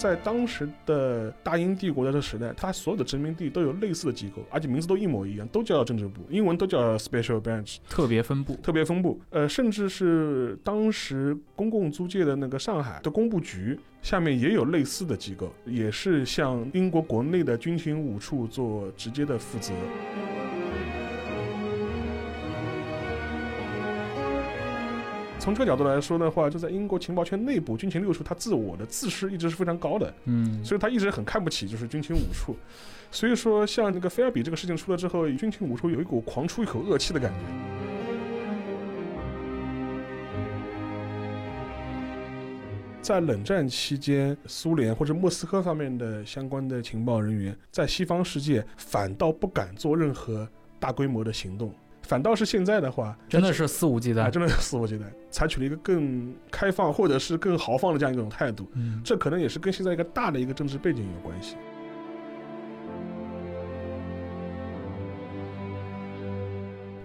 在当时的大英帝国的这个时代，它所有的殖民地都有类似的机构，而且名字都一模一样，都叫政治部，英文都叫 Special Branch，特别分部。特别分部。呃，甚至是当时公共租界的那个上海的工部局下面也有类似的机构，也是向英国国内的军情五处做直接的负责。从这个角度来说的话，就在英国情报圈内部，军情六处他自我的自视一直是非常高的，嗯，所以他一直很看不起就是军情五处。所以说，像这个菲尔比这个事情出了之后，军情五处有一股狂出一口恶气的感觉。在冷战期间，苏联或者莫斯科方面的相关的情报人员，在西方世界反倒不敢做任何大规模的行动，反倒是现在的话，真的是肆无忌啊，惮。真的是肆无忌惮，采取了一个更开放或者是更豪放的这样一种态度。嗯，这可能也是跟现在一个大的一个政治背景有关系。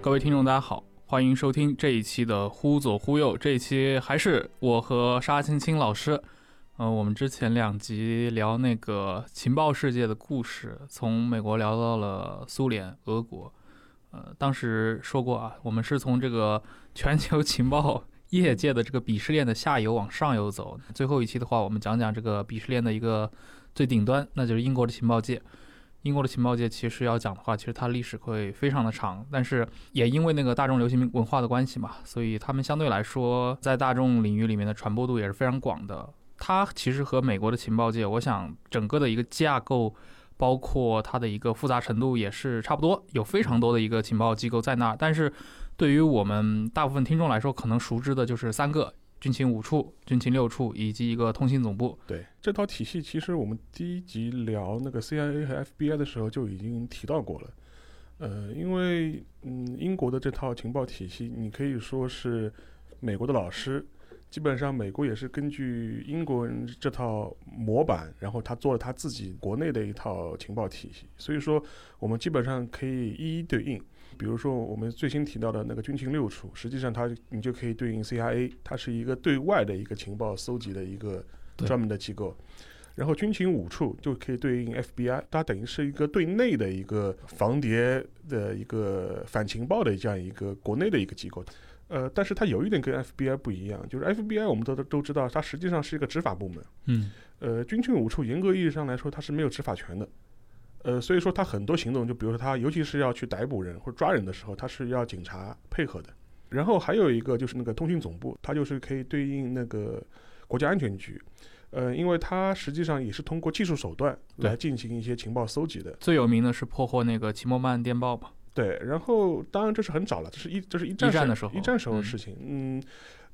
各位听众，大家好，欢迎收听这一期的《忽左忽右》。这一期还是我和沙青青老师。呃，我们之前两集聊那个情报世界的故事，从美国聊到了苏联、俄国。呃，当时说过啊，我们是从这个 全球情报 业界的这个鄙视链的下游往上游走。最后一期的话，我们讲讲这个鄙视链的一个最顶端，那就是英国的情报界。英国的情报界其实要讲的话，其实它历史会非常的长，但是也因为那个大众流行文化的关系嘛，所以他们相对来说在大众领域里面的传播度也是非常广的。它其实和美国的情报界，我想整个的一个架构，包括它的一个复杂程度也是差不多，有非常多的一个情报机构在那儿。但是对于我们大部分听众来说，可能熟知的就是三个：军情五处、军情六处以及一个通信总部。对这套体系，其实我们第一集聊那个 CIA 和 FBI 的时候就已经提到过了。呃，因为嗯，英国的这套情报体系，你可以说是美国的老师。基本上，美国也是根据英国人这套模板，然后他做了他自己国内的一套情报体系。所以说，我们基本上可以一一对应。比如说，我们最新提到的那个军情六处，实际上它你就可以对应 CIA，它是一个对外的一个情报搜集的一个专门的机构。然后军情五处就可以对应 FBI，它等于是一个对内的一个防谍的一个反情报的这样一个国内的一个机构。呃，但是它有一点跟 FBI 不一样，就是 FBI 我们都都知道，它实际上是一个执法部门。嗯，呃，军情五处严格意义上来说，它是没有执法权的。呃，所以说它很多行动，就比如说它，尤其是要去逮捕人或者抓人的时候，它是要警察配合的。然后还有一个就是那个通讯总部，它就是可以对应那个国家安全局。呃，因为它实际上也是通过技术手段来进行一些情报搜集的。最有名的是破获那个齐默曼电报嘛。对，然后当然这是很早了，这是一这是一战一战的时候一战时候的嗯事情。嗯，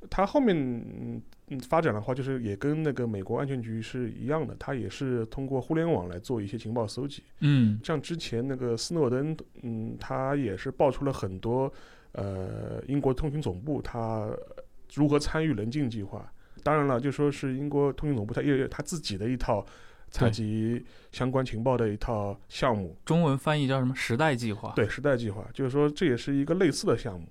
它后面嗯嗯发展的话，就是也跟那个美国安全局是一样的，它也是通过互联网来做一些情报搜集。嗯，像之前那个斯诺登，嗯，他也是爆出了很多呃英国通讯总部他如何参与棱镜计划。当然了，就说是英国通讯总部，它也有它自己的一套采集相关情报的一套项目。中文翻译叫什么？时代计划。对时代计划，就是说这也是一个类似的项目。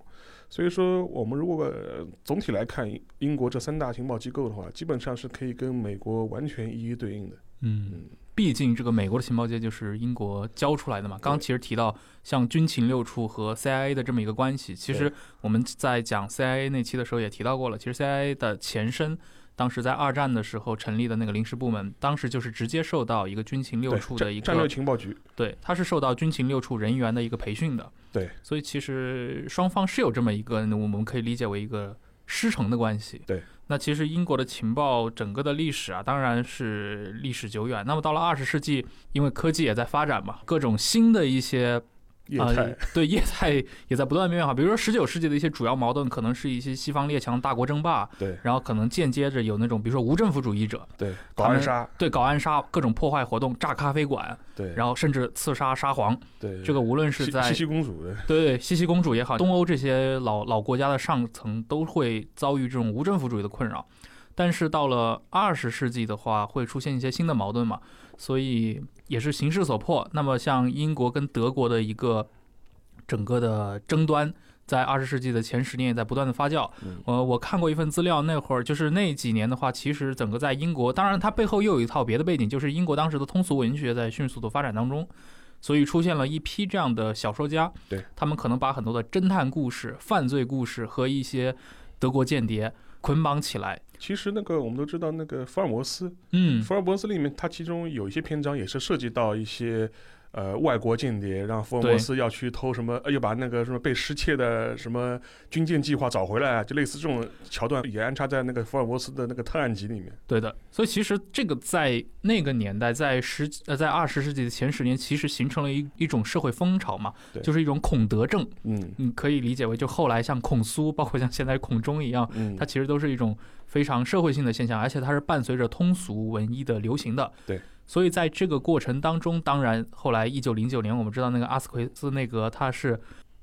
所以说，我们如果、呃总体来看英国这三大情报机构的话，基本上是可以跟美国完全一一对应的。嗯，毕竟这个美国的情报界就是英国教出来的嘛。刚刚其实提到像军情六处和 CIA 的这么一个关系，其实我们在讲 CIA 那期的时候也提到过了。其实 CIA 的前身，当时在二战的时候成立的那个临时部门，当时就是直接受到一个军情六处的一个战略个情报局，对，它是受到军情六处人员的一个培训的。对，所以其实双方是有这么一个，我们可以理解为一个师承的关系。对，那其实英国的情报整个的历史啊，当然是历史久远。那么到了二十世纪，因为科技也在发展嘛，各种新的一些啊、业态，对业态也在不断变化。比如说十九世纪的一些主要矛盾，可能是一些西方列强大国争霸，对然后可能间接着有那种比如说无政府主义者，对，搞暗杀，对搞暗杀、各种破坏活动、炸咖啡馆，对，然后甚至刺杀沙皇。对这个无论是在西西西公主的，对西西公主也好，东欧这些老老国家的上层都会遭遇这种无政府主义的困扰。但是到了二十世纪的话，会出现一些新的矛盾嘛，所以也是形势所迫。那么像英国跟德国的一个整个的争端，在二十世纪的前十年也在不断的发酵。嗯呃，我看过一份资料，那会儿就是那几年的话，其实整个在英国，当然它背后又有一套别的背景，就是英国当时的通俗文学在迅速的发展当中，所以出现了一批这样的小说家，对他们可能把很多的侦探故事、犯罪故事和一些德国间谍捆绑起来。其实那个我们都知道，那个福尔摩斯，嗯，福尔摩斯里面，它其中有一些篇章也是涉及到一些呃外国间谍，让福尔摩斯要去偷什么，呃，又把那个什么被失窃的什么军舰计划找回来，就类似这种桥段也安插在那个福尔摩斯的那个特案集里面。对的。所以其实这个在那个年代，在十呃在二十世纪的前十年，其实形成了一一种社会风潮嘛，就是一种孔德症。嗯你可以理解为，就后来像孔苏，包括像现在孔中一样，嗯，它其实都是一种非常社会性的现象，而且它是伴随着通俗文艺的流行的。对，所以在这个过程当中，当然后来一九零九年，我们知道那个阿斯奎斯内阁，他是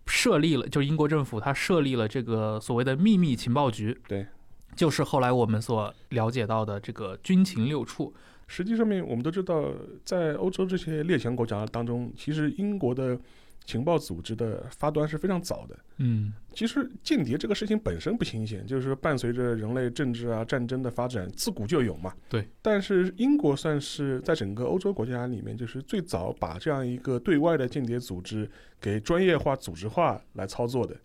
设立了，就是英国政府他设立了这个所谓的秘密情报局。对。就是后来我们所了解到的这个军情六处，实际上面我们都知道，在欧洲这些列强国家当中，其实英国的情报组织的发端是非常早的。嗯，其实间谍这个事情本身不新鲜，就是说伴随着人类政治啊、战争的发展，自古就有嘛。对。但是英国算是在整个欧洲国家里面，就是最早把这样一个对外的间谍组织给专业化、组织化来操作的。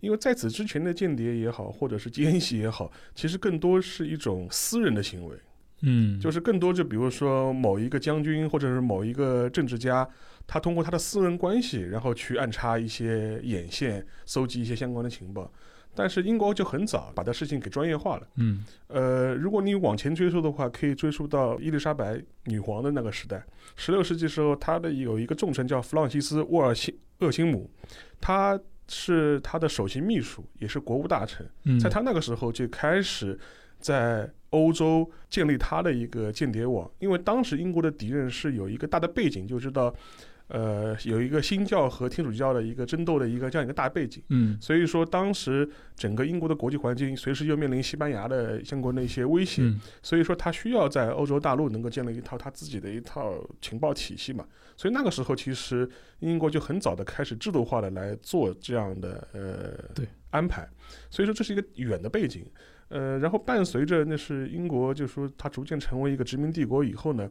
因为在此之前的间谍也好，或者是奸细也好，其实更多是一种私人的行为。嗯，就是更多就比如说某一个将军或者是某一个政治家，他通过他的私人关系，然后去暗插一些眼线，搜集一些相关的情报。但是英国就很早把这事情给专业化了。嗯呃，如果你往前追溯的话，可以追溯到伊丽莎白女皇的那个时代。十六世纪时候，她的有一个重臣叫弗朗西斯·沃尔辛厄辛姆，他是他的首席秘书，也是国务大臣。嗯，在他那个时候就开始在欧洲建立他的一个间谍网，因为当时英国的敌人是有一个大的背景，就知道，呃，有一个新教和天主教的一个争斗的一个这样一个大背景。嗯所以说，当时整个英国的国际环境随时又面临西班牙的相关的一些威胁，嗯所以说他需要在欧洲大陆能够建立一套他自己的一套情报体系嘛。所以那个时候，其实英国就很早的开始制度化的来做这样的呃对安排。所以说这是一个远的背景。呃，然后伴随着那是英国，就是说它逐渐成为一个殖民帝国以后呢，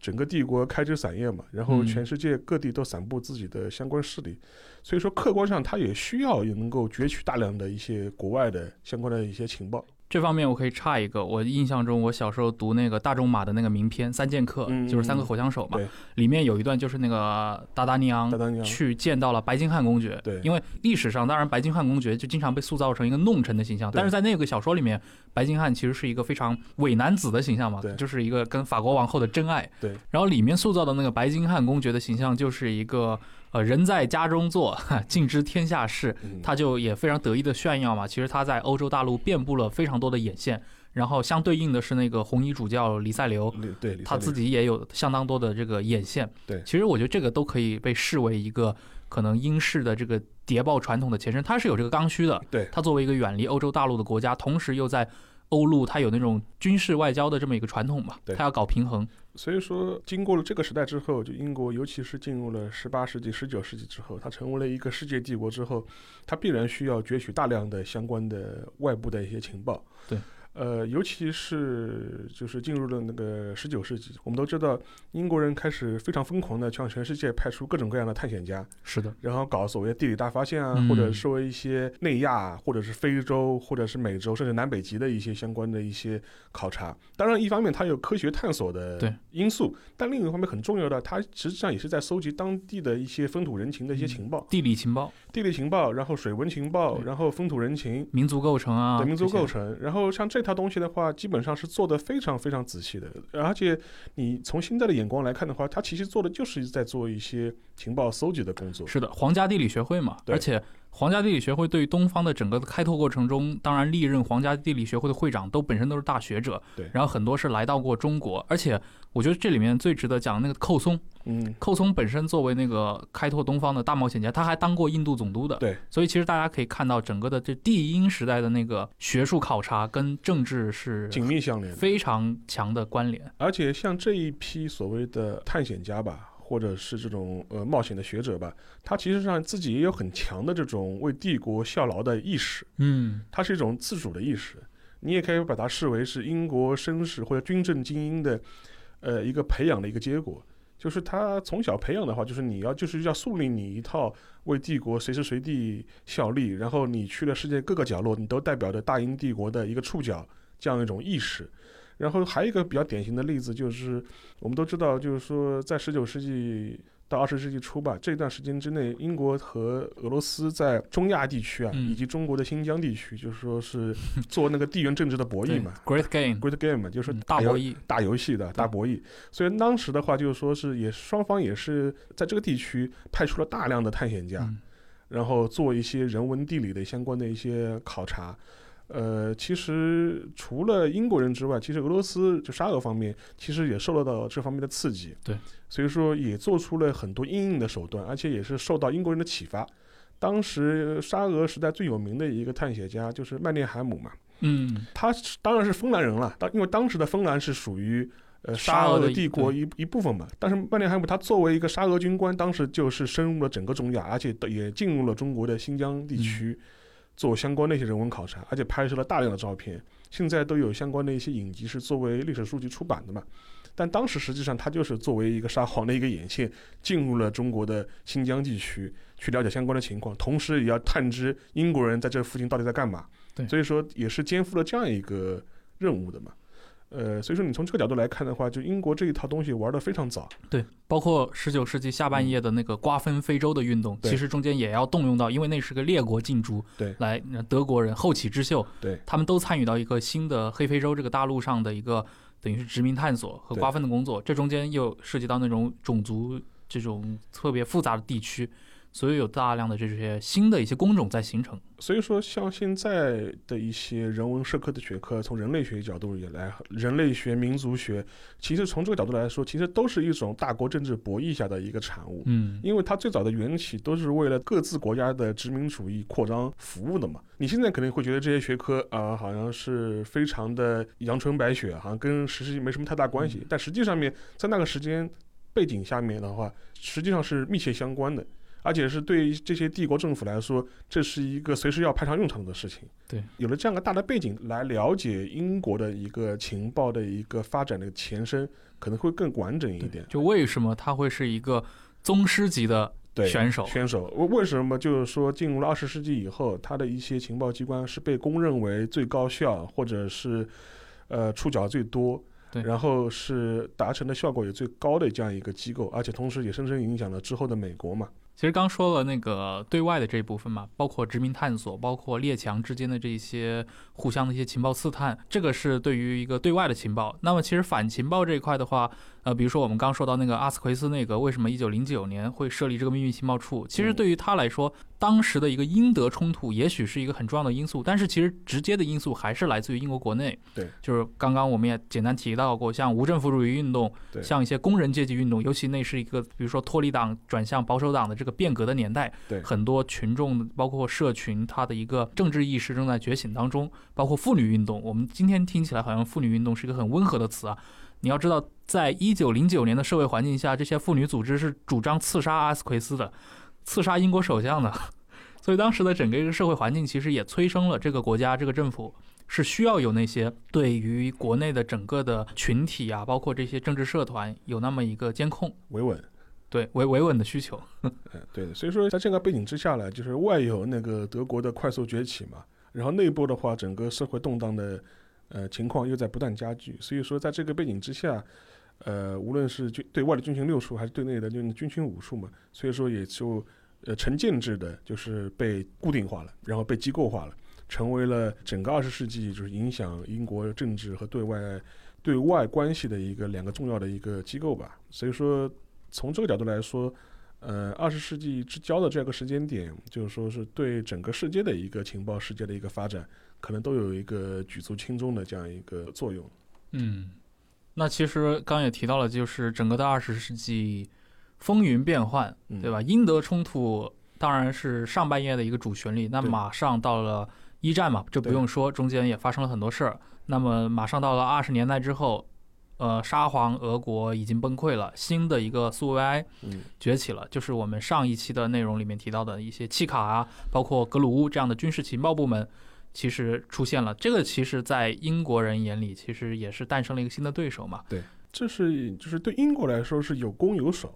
整个帝国开枝散叶嘛，然后嗯全世界各地都散布自己的相关势力，所以说客观上它也需要也能够攫取大量的一些国外的相关的一些情报。这方面我可以插一个，我印象中我小时候读那个大仲马的那个名篇《三剑客》，嗯就是三个火枪手嘛，里面有一段就是那个达达尼昂去见到了白金汉公爵，对因为历史上当然白金汉公爵就经常被塑造成一个弄臣的形象，但是在那个小说里面，白金汉其实是一个非常伪男子的形象嘛对，就是一个跟法国王后的真爱，对，然后里面塑造的那个白金汉公爵的形象就是一个呃人在家中坐，哈尽知天下事，嗯他就也非常得意的炫耀嘛。其实他在欧洲大陆遍布了非常多的眼线，然后相对应的是那个红衣主教黎塞留，对他自己也有相当多的这个眼线。对其实我觉得这个都可以被视为一个可能英式的这个谍报传统的前身，它是有这个刚需的。对它作为一个远离欧洲大陆的国家，同时又在欧陆，它有那种军事外交的这么一个传统嘛，对它要搞平衡。所以说，经过了这个时代之后，就英国，尤其是进入了十八世纪、十九世纪之后，它成为了一个世界帝国之后，它必然需要攫取大量的相关的外部的一些情报。对，呃，尤其是就是进入了那个十九世纪，我们都知道英国人开始非常疯狂的向全世界派出各种各样的探险家，是的，然后搞所谓的地理大发现啊，嗯或者说一些内亚，或者是非洲，或者是美洲，甚至南北极的一些相关的一些考察。当然，一方面它有科学探索的对因素，但另一方面很重要的，它实际上也是在搜集当地的一些风土人情的一些嗯情报，地理情报、地理情报，然后水文情报，然后风土人情。民族构成啊，对民族构成，然后像这套东西的话，基本上是做的非常非常仔细的，而且你从现在的眼光来看的话，它其实做的就是在做一些情报搜集的工作。是的，皇家地理学会嘛，对而且皇家地理学会对于东方的整个的开拓过程中，当然历任皇家地理学会的会长都本身都是大学者，对。然后很多是来到过中国，而且我觉得这里面最值得讲那个寇松，嗯，寇松本身作为那个开拓东方的大冒险家，他还当过印度总督的，对，所以其实大家可以看到整个的这帝英时代的那个学术考察跟政治是紧密相连。非常强的关联，而且像这一批所谓的探险家吧，或者是这种呃冒险的学者吧，他其实上自己也有很强的这种为帝国效劳的意识，嗯，它是一种自主的意识。你也可以把它视为是英国绅士或者军政精英的呃一个培养的一个结果。就是他从小培养的话，就是你要就是要树立你一套为帝国随时随地效力，然后你去了世界各个角落，你都代表着大英帝国的一个触角这样一种意识。然后还有一个比较典型的例子，就是我们都知道，就是说在十九世纪到二十世纪初吧，这段时间之内，英国和俄罗斯在中亚地区啊，嗯以及中国的新疆地区，就是说是 做那个地缘政治的博弈嘛，Great Game，，Great Game 嘛，就是嗯大博弈，大游戏的大博弈。所以当时的话，就是说是也双方也是在这个地区派出了大量的探险家，嗯然后做一些人文地理的相关的一些考察。呃，其实除了英国人之外，其实俄罗斯就沙俄方面，其实也受到这方面的刺激。对，所以说也做出了很多硬硬的手段，而且也是受到英国人的启发。当时沙俄时代最有名的一个探险家就是曼涅海姆嘛，嗯，他当然是芬兰人了，当因为当时的芬兰是属于呃沙沙俄的帝国一一部分嘛。但是曼涅海姆他作为一个沙俄军官，当时就是深入了整个中亚，而且也进入了中国的新疆地区，做相关的一些人文考察，而且拍摄了大量的照片。现在都有相关的一些影集是作为历史书籍出版的嘛。但当时实际上他就是作为一个沙皇的一个眼线，进入了中国的新疆地区，去了解相关的情况，同时也要探知英国人在这附近到底在干嘛。对所以说也是肩负了这样一个任务的嘛。呃，所以说你从这个角度来看的话，就英国这一套东西玩的非常早。对，包括十九世纪下半叶的那个瓜分非洲的运动，对其实中间也要动用到，因为那是个列国进驻，对来呃德国人后起之秀，对他们都参与到一个新的黑非洲这个大陆上的一个等于是殖民探索和瓜分的工作，这中间又涉及到那种种族这种特别复杂的地区，所以有大量的这些新的一些工种在形成。所以说，像现在的一些人文社科的学科，从人类学角度也来，人类学、民族学，其实从这个角度来说，其实都是一种大国政治博弈下的一个产物。嗯，因为它最早的缘起都是为了各自国家的殖民主义扩张服务的嘛。你现在可能会觉得这些学科啊、好像是非常的阳春白雪，好像跟实际没什么太大关系。但实际上面，在那个时间背景下面的话，实际上是密切相关的。而且是对于这些帝国政府来说，这是一个随时要派上用场的事情。对，有了这样个大的背景来了解英国的一个情报的一个发展的前身，可能会更完整一点。就为什么他会是一个宗师级的对选手？选手为为什么就是说进入了二十世纪以后，他的一些情报机关是被公认为最高效，或者是呃触角最多，对然后是达成的效果也最高的这样一个机构，而且同时也深深影响了之后的美国嘛。其实刚说了那个对外的这一部分嘛，包括殖民探索，包括列强之间的这一些互相的一些情报刺探，这个是对于一个对外的情报。那么其实反情报这一块的话，呃，比如说我们刚说到那个阿斯奎斯那个为什么一九零九年会设立这个秘密情报处，其实嗯对于他来说，当时的一个英德冲突也许是一个很重要的因素，但是其实直接的因素还是来自于英国国内。对，就是刚刚我们也简单提到过，像无政府主义运动，对像一些工人阶级运动，尤其那是一个比如说脱离党转向保守党的这个变革的年代，对很多群众包括社群，他的一个政治意识正在觉醒当中，包括妇女运动。我们今天听起来好像妇女运动是一个很温和的词啊，你要知道，在一九零九年的社会环境下，这些妇女组织是主张刺杀阿斯奎斯的，刺杀英国首相的，所以当时的整个一个社会环境其实也催生了这个国家这个政府是需要有那些对于国内的整个的群体啊，包括这些政治社团有那么一个监控，维稳。对维维稳的需求。嗯，对。所以说，在这个背景之下呢，就是外有那个德国的快速崛起嘛，然后内部的话，整个社会动荡的呃情况又在不断加剧。所以说，在这个背景之下，呃，无论是军对外的军情六处，还是对内的军军情五处嘛，所以说也就呃成建制的，就是被固定化了，然后被机构化了，成为了整个二十世纪就是影响英国政治和对外对外关系的一个两个重要的一个机构吧。所以说。从这个角度来说，呃，二十世纪之交的这个时间点，就是说是对整个世界的一个情报世界的一个发展，可能都有一个举足轻重的这样一个作用。嗯，那其实刚刚也提到了，就是整个的二十世纪风云变幻，对吧？英德冲突当然是上半叶的一个主旋律，那马上到了一战嘛，这不用说，中间也发生了很多事儿。那么马上到了二十年代之后。呃，沙皇俄国已经崩溃了，新的一个苏维埃崛起了，就是我们上一期的内容里面提到的一些契卡啊，包括格鲁乌这样的军事情报部门，其实出现了。这个其实，在英国人眼里，其实也是诞生了一个新的对手嘛。对，这是就是对英国来说是有攻有守。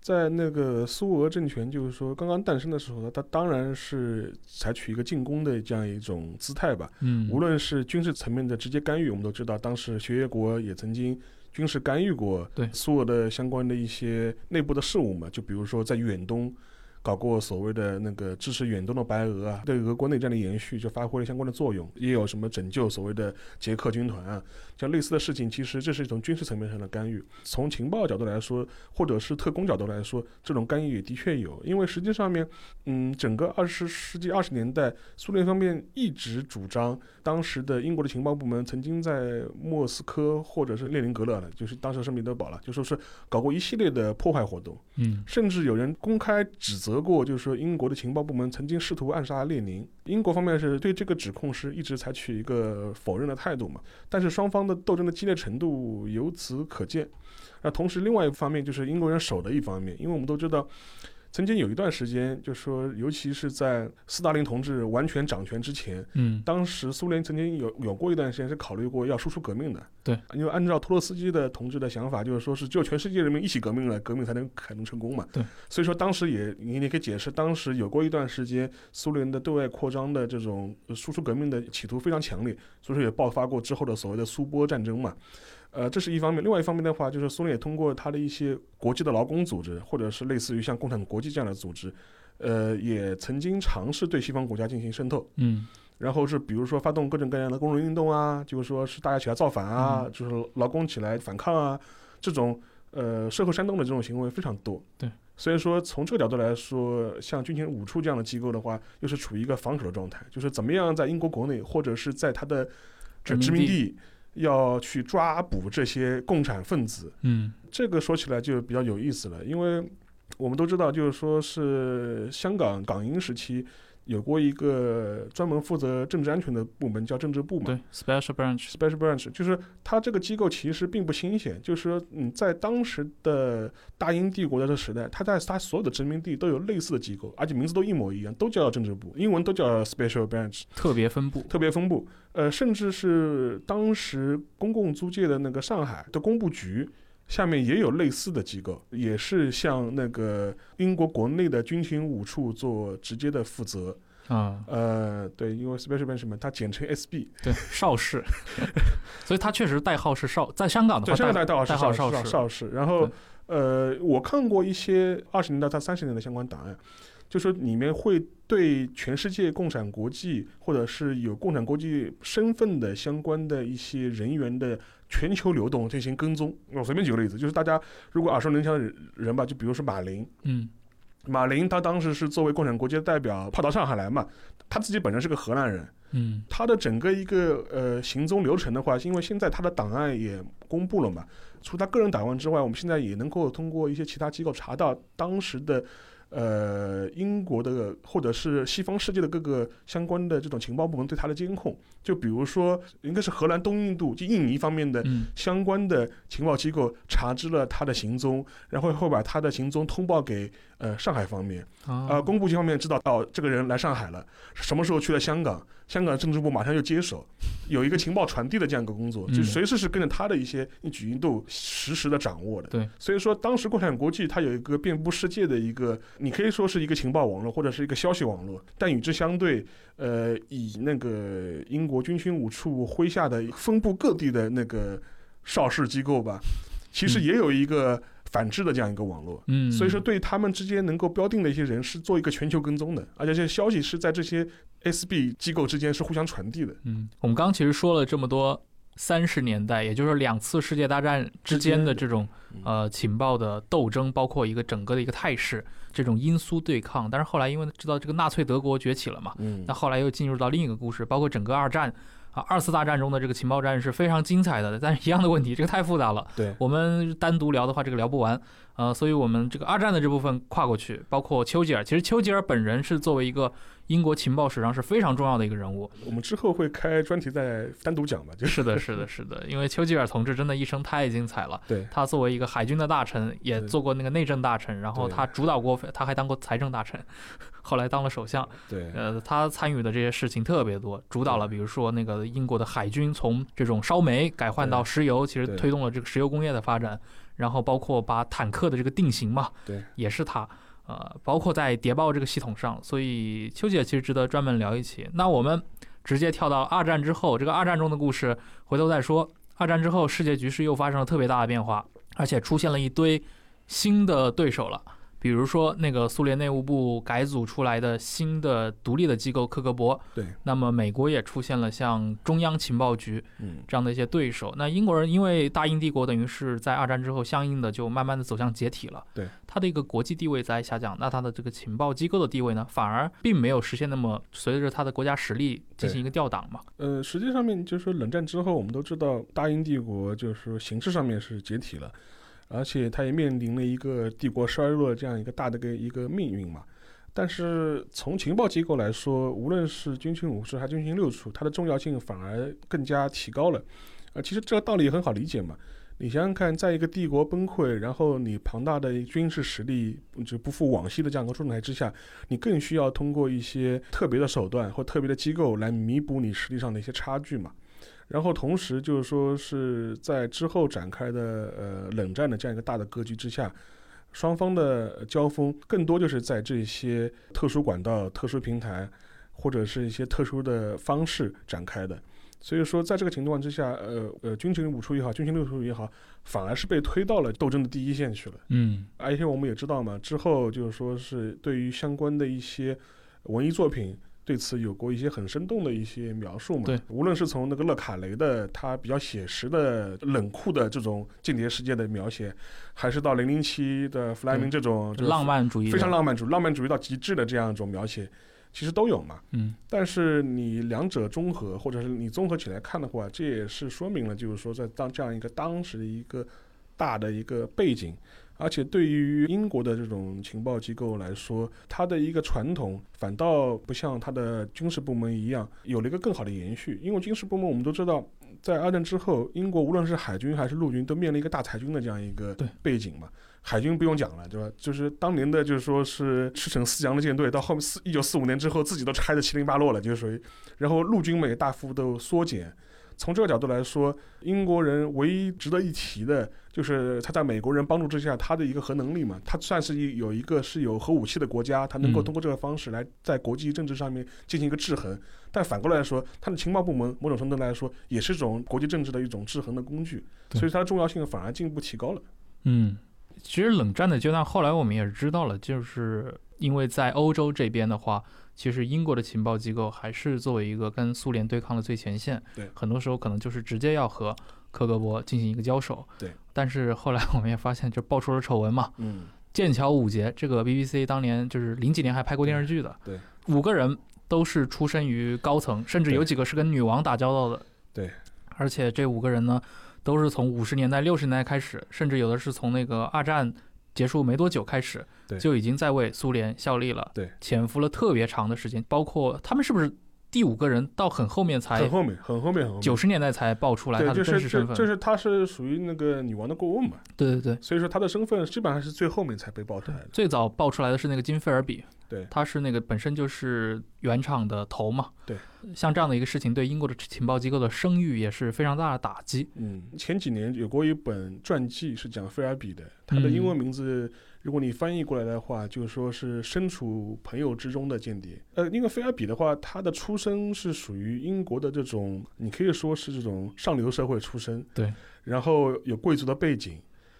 在那个苏俄政权就是说刚刚诞生的时候呢，它当然是采取一个进攻的这样一种姿态吧。嗯，无论是军事层面的直接干预，我们都知道，当时协约国也曾经军事干预过对苏俄的相关的一些内部的事务嘛。就比如说在远东。搞过所谓的那个支持远东的白俄啊，对俄国内战的延续就发挥了相关的作用，也有什么拯救所谓的捷克军团啊，像类似的事情，其实这是一种军事层面上的干预。从情报角度来说，或者是特工角度来说，这种干预也的确有，因为实际上面，嗯，整个二十世纪二十年代，苏联方面一直主张，当时的英国的情报部门曾经在莫斯科或者是列宁格勒了，就是当时圣彼得堡了，就说是搞过一系列的破坏活动，嗯，甚至有人公开指责。得过，就是说英国的情报部门曾经试图暗杀列宁，英国方面是对这个指控是一直采取一个否认的态度嘛。但是双方的斗争的激烈程度由此可见。那同时，另外一方面就是英国人守的一方面，因为我们都知道。曾经有一段时间，就说，尤其是在斯大林同志完全掌权之前，嗯，当时苏联曾经有有过一段时间是考虑过要输出革命的，对，因为按照托洛斯基的同志的想法，就是说是只有全世界人民一起革命了，革命才能才能成功嘛，对，所以说当时也你也可以解释，当时有过一段时间，苏联的对外扩张的这种输出革命的企图非常强烈，所以说也爆发过之后的所谓的苏波战争嘛。呃，这是一方面。另外一方面的话，就是苏联也通过它的一些国际的劳工组织，或者是类似于像共产国际这样的组织，呃，也曾经尝试对西方国家进行渗透。嗯。然后是比如说发动各种各样的工人运动啊，就是说是大家起来造反啊，就是劳工起来反抗啊，这种呃社会煽动的这种行为非常多。对。所以说从这个角度来说，像军情五处这样的机构的话，又是处于一个防守的状态，就是怎么样在英国国内或者是在他的殖民地。要去抓捕这些共产分子，嗯，这个说起来就比较有意思了，因为我们都知道，就是说是香港港英时期。有过一个专门负责政治安全的部门，叫政治部嘛？对，special branch，special branch，就是它这个机构其实并不新鲜，就是说，嗯，在当时的大英帝国的这个时代，它在它所有的殖民地都有类似的机构，而且名字都一模一样，都叫政治部，英文都叫 special branch，特别分部，特别分部。呃，甚至是当时公共租界的那个上海的工部局。下面也有类似的机构，也是向那个英国国内的军情五处做直接的负责。啊。呃，对，因为 Special 嘛，它简称 SB，对，邵氏，所以它确实代号是邵，在香港的话，香港代号是邵氏邵氏。然后，呃，我看过一些二十年代到三十年的相关档案，就说里面会对全世界共产国际或者是有共产国际身份的相关的一些人员的。全球流动进行跟踪，我随便举个例子，就是大家如果耳熟能详的人吧，就比如说马林，嗯，马林他当时是作为共产国际的代表跑到上海来嘛，他自己本身是个荷兰人，嗯，他的整个一个呃行踪流程的话，因为现在他的档案也公布了嘛，除他个人档案之外，我们现在也能够通过一些其他机构查到当时的。呃，英国的或者是西方世界的各个相关的这种情报部门对他的监控，就比如说，应该是荷兰东印度就印尼方面的相关的情报机构查知了他的行踪，然后会把他的行踪通报给呃上海方面，啊，工部局方面知道哦，这个人来上海了，什么时候去了香港。香港政治部马上就接手，有一个情报传递的这样一个工作，嗯就随时是跟着他的一些一举一动实时的掌握的。对，所以说当时共产国际它有一个遍布世界的一个，你可以说是一个情报网络或者是一个消息网络，但与之相对，呃，以那个英国军情五处麾下的分布各地的那个邵氏机构吧，其实嗯也有一个反制的这样一个网络。嗯，所以说，对他们之间能够标定的一些人是做一个全球跟踪的，而且这些消息是在这些 SB 机构之间是互相传递的。嗯，我们刚刚其实说了这么多三十年代，也就是两次世界大战之间的这种嗯呃情报的斗争，包括一个整个的一个态势，这种因苏对抗。但是后来因为知道这个纳粹德国崛起了嘛，嗯那后来又进入到另一个故事，包括整个二战啊，二次大战中的这个情报战是非常精彩的。但是一样的问题，这个太复杂了，对，我们单独聊的话，这个聊不完。呃，所以我们这个二战的这部分跨过去，包括丘吉尔，其实丘吉尔本人是作为一个英国情报史上是非常重要的一个人物。我们之后会开专题再单独讲吧。就是是的，是的，是的，因为丘吉尔同志真的一生太精彩了。对他作为一个海军的大臣，也做过那个内政大臣，然后他主导过，他还当过财政大臣，后来当了首相。对呃，他参与的这些事情特别多，主导了比如说那个英国的海军从这种烧煤改换到石油，其实推动了这个石油工业的发展。然后包括把坦克的这个定型嘛，对，也是他。呃，包括在谍报这个系统上，所以丘吉尔其实值得专门聊一期。那我们直接跳到二战之后，这个二战中的故事，回头再说。二战之后，世界局势又发生了特别大的变化，而且出现了一堆新的对手了。比如说，那个苏联内务部改组出来的新的独立的机构克格勃，对，那么美国也出现了像中央情报局嗯。这样的一些对手。那英国人因为大英帝国等于是在二战之后，相应的就慢慢的走向解体了，对，它的一个国际地位在下降，那它的这个情报机构的地位呢，反而并没有实现那么随着它的国家实力进行一个调档嘛。呃，实际上面就是说冷战之后，我们都知道大英帝国就是说形式上面是解体了，而且它也面临了一个帝国衰落这样一个大的个一个命运嘛。但是从情报机构来说，无论是军情五处还是军情六处，它的重要性反而更加提高了。啊，其实这个道理很好理解嘛。你想想看，在一个帝国崩溃，然后你庞大的军事实力就不复往昔的这样一个状态之下，你更需要通过一些特别的手段或特别的机构来弥补你实力上的一些差距嘛。然后同时就是说是在之后展开的呃冷战的这样一个大的格局之下，双方的交锋更多就是在这些特殊管道、特殊平台或者是一些特殊的方式展开的。所以说，在这个情况之下，呃呃，军情五处也好，军情六处也好，反而是被推到了斗争的第一线去了。嗯而且我们也知道嘛，之后就是说是对于相关的一些文艺作品，对此有过一些很生动的一些描述嘛。对，无论是从那个勒卡雷的他比较写实的冷酷的这种间谍世界的描写，还是到零零七的弗莱明这种浪漫主义非常浪漫主浪漫主义到极致的这样一种描写，其实都有嘛。嗯但是你两者综合，或者是你综合起来看的话，这也是说明了，就是说在当这样一个当时的一个大的一个背景，而且对于英国的这种情报机构来说，它的一个传统反倒不像它的军事部门一样有了一个更好的延续。因为军事部门我们都知道，在二战之后，英国无论是海军还是陆军都面临一个大裁军的这样一个对背景嘛。海军不用讲了，对吧？就是当年的，就是说是驰骋四洋的舰队，到后面四一九四五年之后，自己都拆得七零八落了，就是属于。然后陆军们也大幅都缩减。从这个角度来说，英国人唯一值得一提的，就是他在美国人帮助之下，他的一个核能力嘛，他算是一有一个是有核武器的国家，他能够嗯通过这个方式来在国际政治上面进行一个制衡。但反过来说，他的情报部门某种程度来说，也是一种国际政治的一种制衡的工具，所以它的重要性反而进一步提高了。嗯，其实冷战的阶段，后来我们也知道了，就是因为在欧洲这边的话，其实英国的情报机构还是作为一个跟苏联对抗的最前线，对很多时候可能就是直接要和克格勃进行一个交手，对。但是后来我们也发现，就爆出了丑闻嘛，嗯，剑桥五杰，这个 BBC 当年就是零几年还拍过电视剧的，对，五个人都是出身于高层，甚至有几个是跟女王打交道的，对，而且这五个人呢，都是从五十年代、六十年代开始，甚至有的是从那个二战结束没多久开始，就已经在为苏联效力了，对，潜伏了特别长的时间，包括他们是不是第五个人到很后面才很后面，很后面，很后面。九十年代才爆出来对，他的真实身份，这这是他是属于那个女王的顾问嘛，对对对。所以说他的身份基本上是最后面才被爆出来的。最早爆出来的是那个金菲尔比，对他是那个本身就是原厂的头嘛。对，像这样的一个事情，对英国的情报机构的声誉也是非常大的打击。嗯，前几年有过一本传记是讲菲尔比的，他的英文名字，如果你翻译过来的话，就是说是身处朋友之中的间谍。呃，因为菲尔比的话，他的出身是属于英国的这种，你可以说是这种上流社会出身，对，然后有贵族的背景。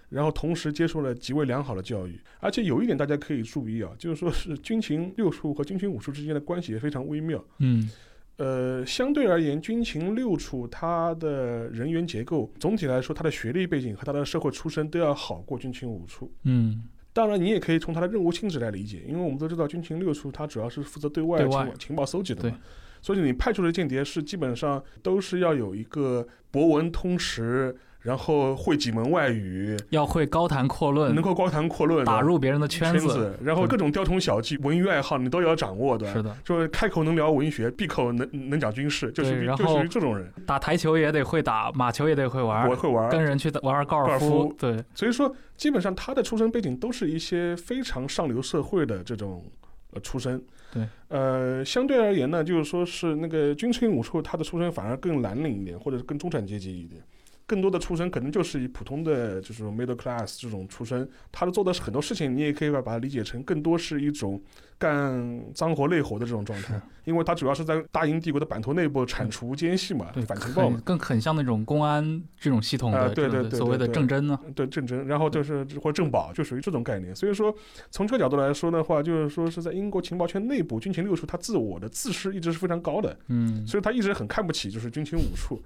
然后同时接受了极为良好的教育，而且有一点大家可以注意啊，就是说是军情六处和军情五处之间的关系也非常微妙。嗯，呃，相对而言，军情六处它的人员结构总体来说，它的学历背景和它的社会出身都要好过军情五处。嗯，当然，你也可以从他的任务性质来理解，因为我们都知道军情六处它主要是负责对外情报情报搜集的嘛，所以你派出的间谍是基本上都是要有一个博闻通识，然后会几门外语，要会高谈阔论能，够高谈阔论，打入别人的圈圈子。然后各种雕虫小技、文娱爱好你都要掌握的。是的，就是开口能聊文学，闭口能能讲军事，就是就对然后属于这种人。打台球也得会打，马球也得会玩我，会玩，跟人去玩玩高尔夫对，所以说基本上他的出身背景都是一些非常上流社会的这种呃出身。对，呃，相对而言呢，就是说是那个军情五处，他的出身反而更蓝领一点，或者是更中产阶级一点。更多的出身可能就是以普通的就是 middle class 这种出身，他的做的很多事情，你也可以把把它理解成更多是一种干脏活累活的这种状态，因为他主要是在大英帝国的版图内部铲除奸细嘛对，，反情报嘛，更很像那种公安这种系统啊的对对对所谓的对政侦呢。对政侦，然后就是或者政保，就属于这种概念。所以说，从这个角度来说的话，就是说是在英国情报圈内部，军情六处他自我的自视一直是非常高的，嗯，所以他一直很看不起就是军情五处。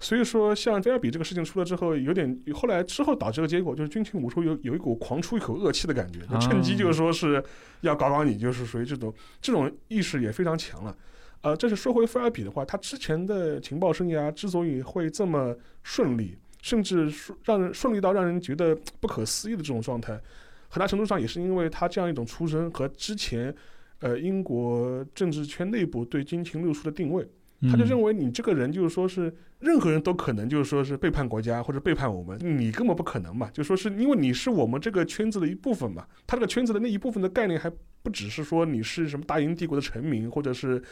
所以说，像菲尔比这个事情出了之后，有点后来之后导致个结果，就是军情五处有有一股狂出一口恶气的感觉，就趁机就是说是要搞搞你，就是是属于这种这种意识也非常强了。呃，这是说回菲尔比的话，他之前的情报生涯之所以会这么顺利，甚至说让人顺利到让人觉得不可思议的这种状态，很大程度上也是因为他这样一种出身和之前，呃，英国政治圈内部对军情六处的定位。他就认为为你这个人就是说是任何人都可能就是说是背叛国家或者背叛我们，你根本不可能嘛，就说是因为你是我们这个圈子的一部分嘛。他这个圈子的那一部分的概念还不只是说你是什么大英帝国的臣民，或者是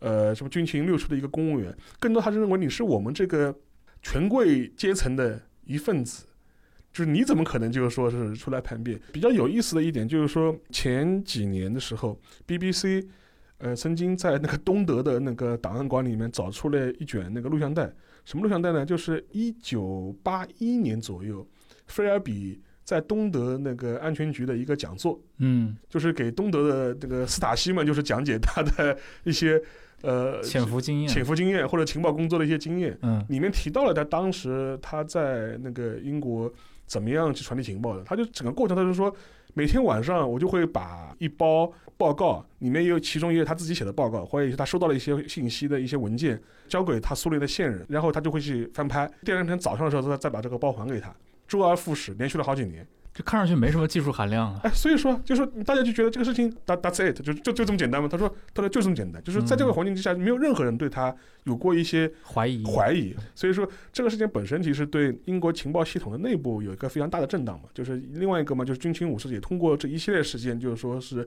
呃什么军情六处的一个公务员，更多他是认为你是我们这个权贵阶层的一份子。就是你怎么可能就是说是出来叛变？比较有意思的一点就是说，前几年的时候，BBC 呃，曾经在那个东德的那个档案馆里面找出了一卷那个录像带，什么录像带呢？就是一九八一年左右，菲尔比在东德那个安全局的一个讲座，嗯，就是给东德的这个斯塔西嘛，就是讲解他的一些呃潜伏经验，潜伏经验或者情报工作的一些经验，嗯里面提到了他当时他在那个英国怎么样去传递情报的。他就整个过程，他就说，每天晚上我就会把一包报告，里面也有其中也有他自己写的报告，或者是他收到了一些信息的一些文件，交给他苏联的线人，然后他就会去翻拍。第二天早上的时候，再再把这个包还给他，周而复始，连续了好几年。这看上去没什么技术含量啊。哎，所以说，就说大家就觉得这个事情，that that's it，就就就这么简单吗？他说，他说就这么简单，就是在这个环境之下，没有任何人对他有过一些怀疑，怀疑，所以说这个事情本身其实对英国情报系统的内部有一个非常大的震荡嘛，就是另外一个嘛，就是军情五处也通过这一系列事件，就是说是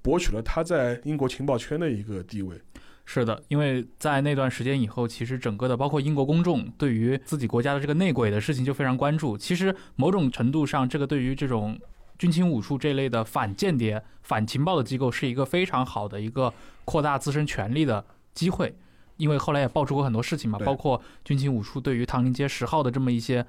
博取了他在英国情报圈的一个地位。是的，因为在那段时间以后，其实整个的包括英国公众对于自己国家的这个内鬼的事情就非常关注。其实某种程度上，这个对于这种军情五处这类的反间谍、反情报的机构，是一个非常好的一个扩大自身权力的机会。因为后来也爆出过很多事情嘛，包括军情五处对于唐宁街十号的这么一些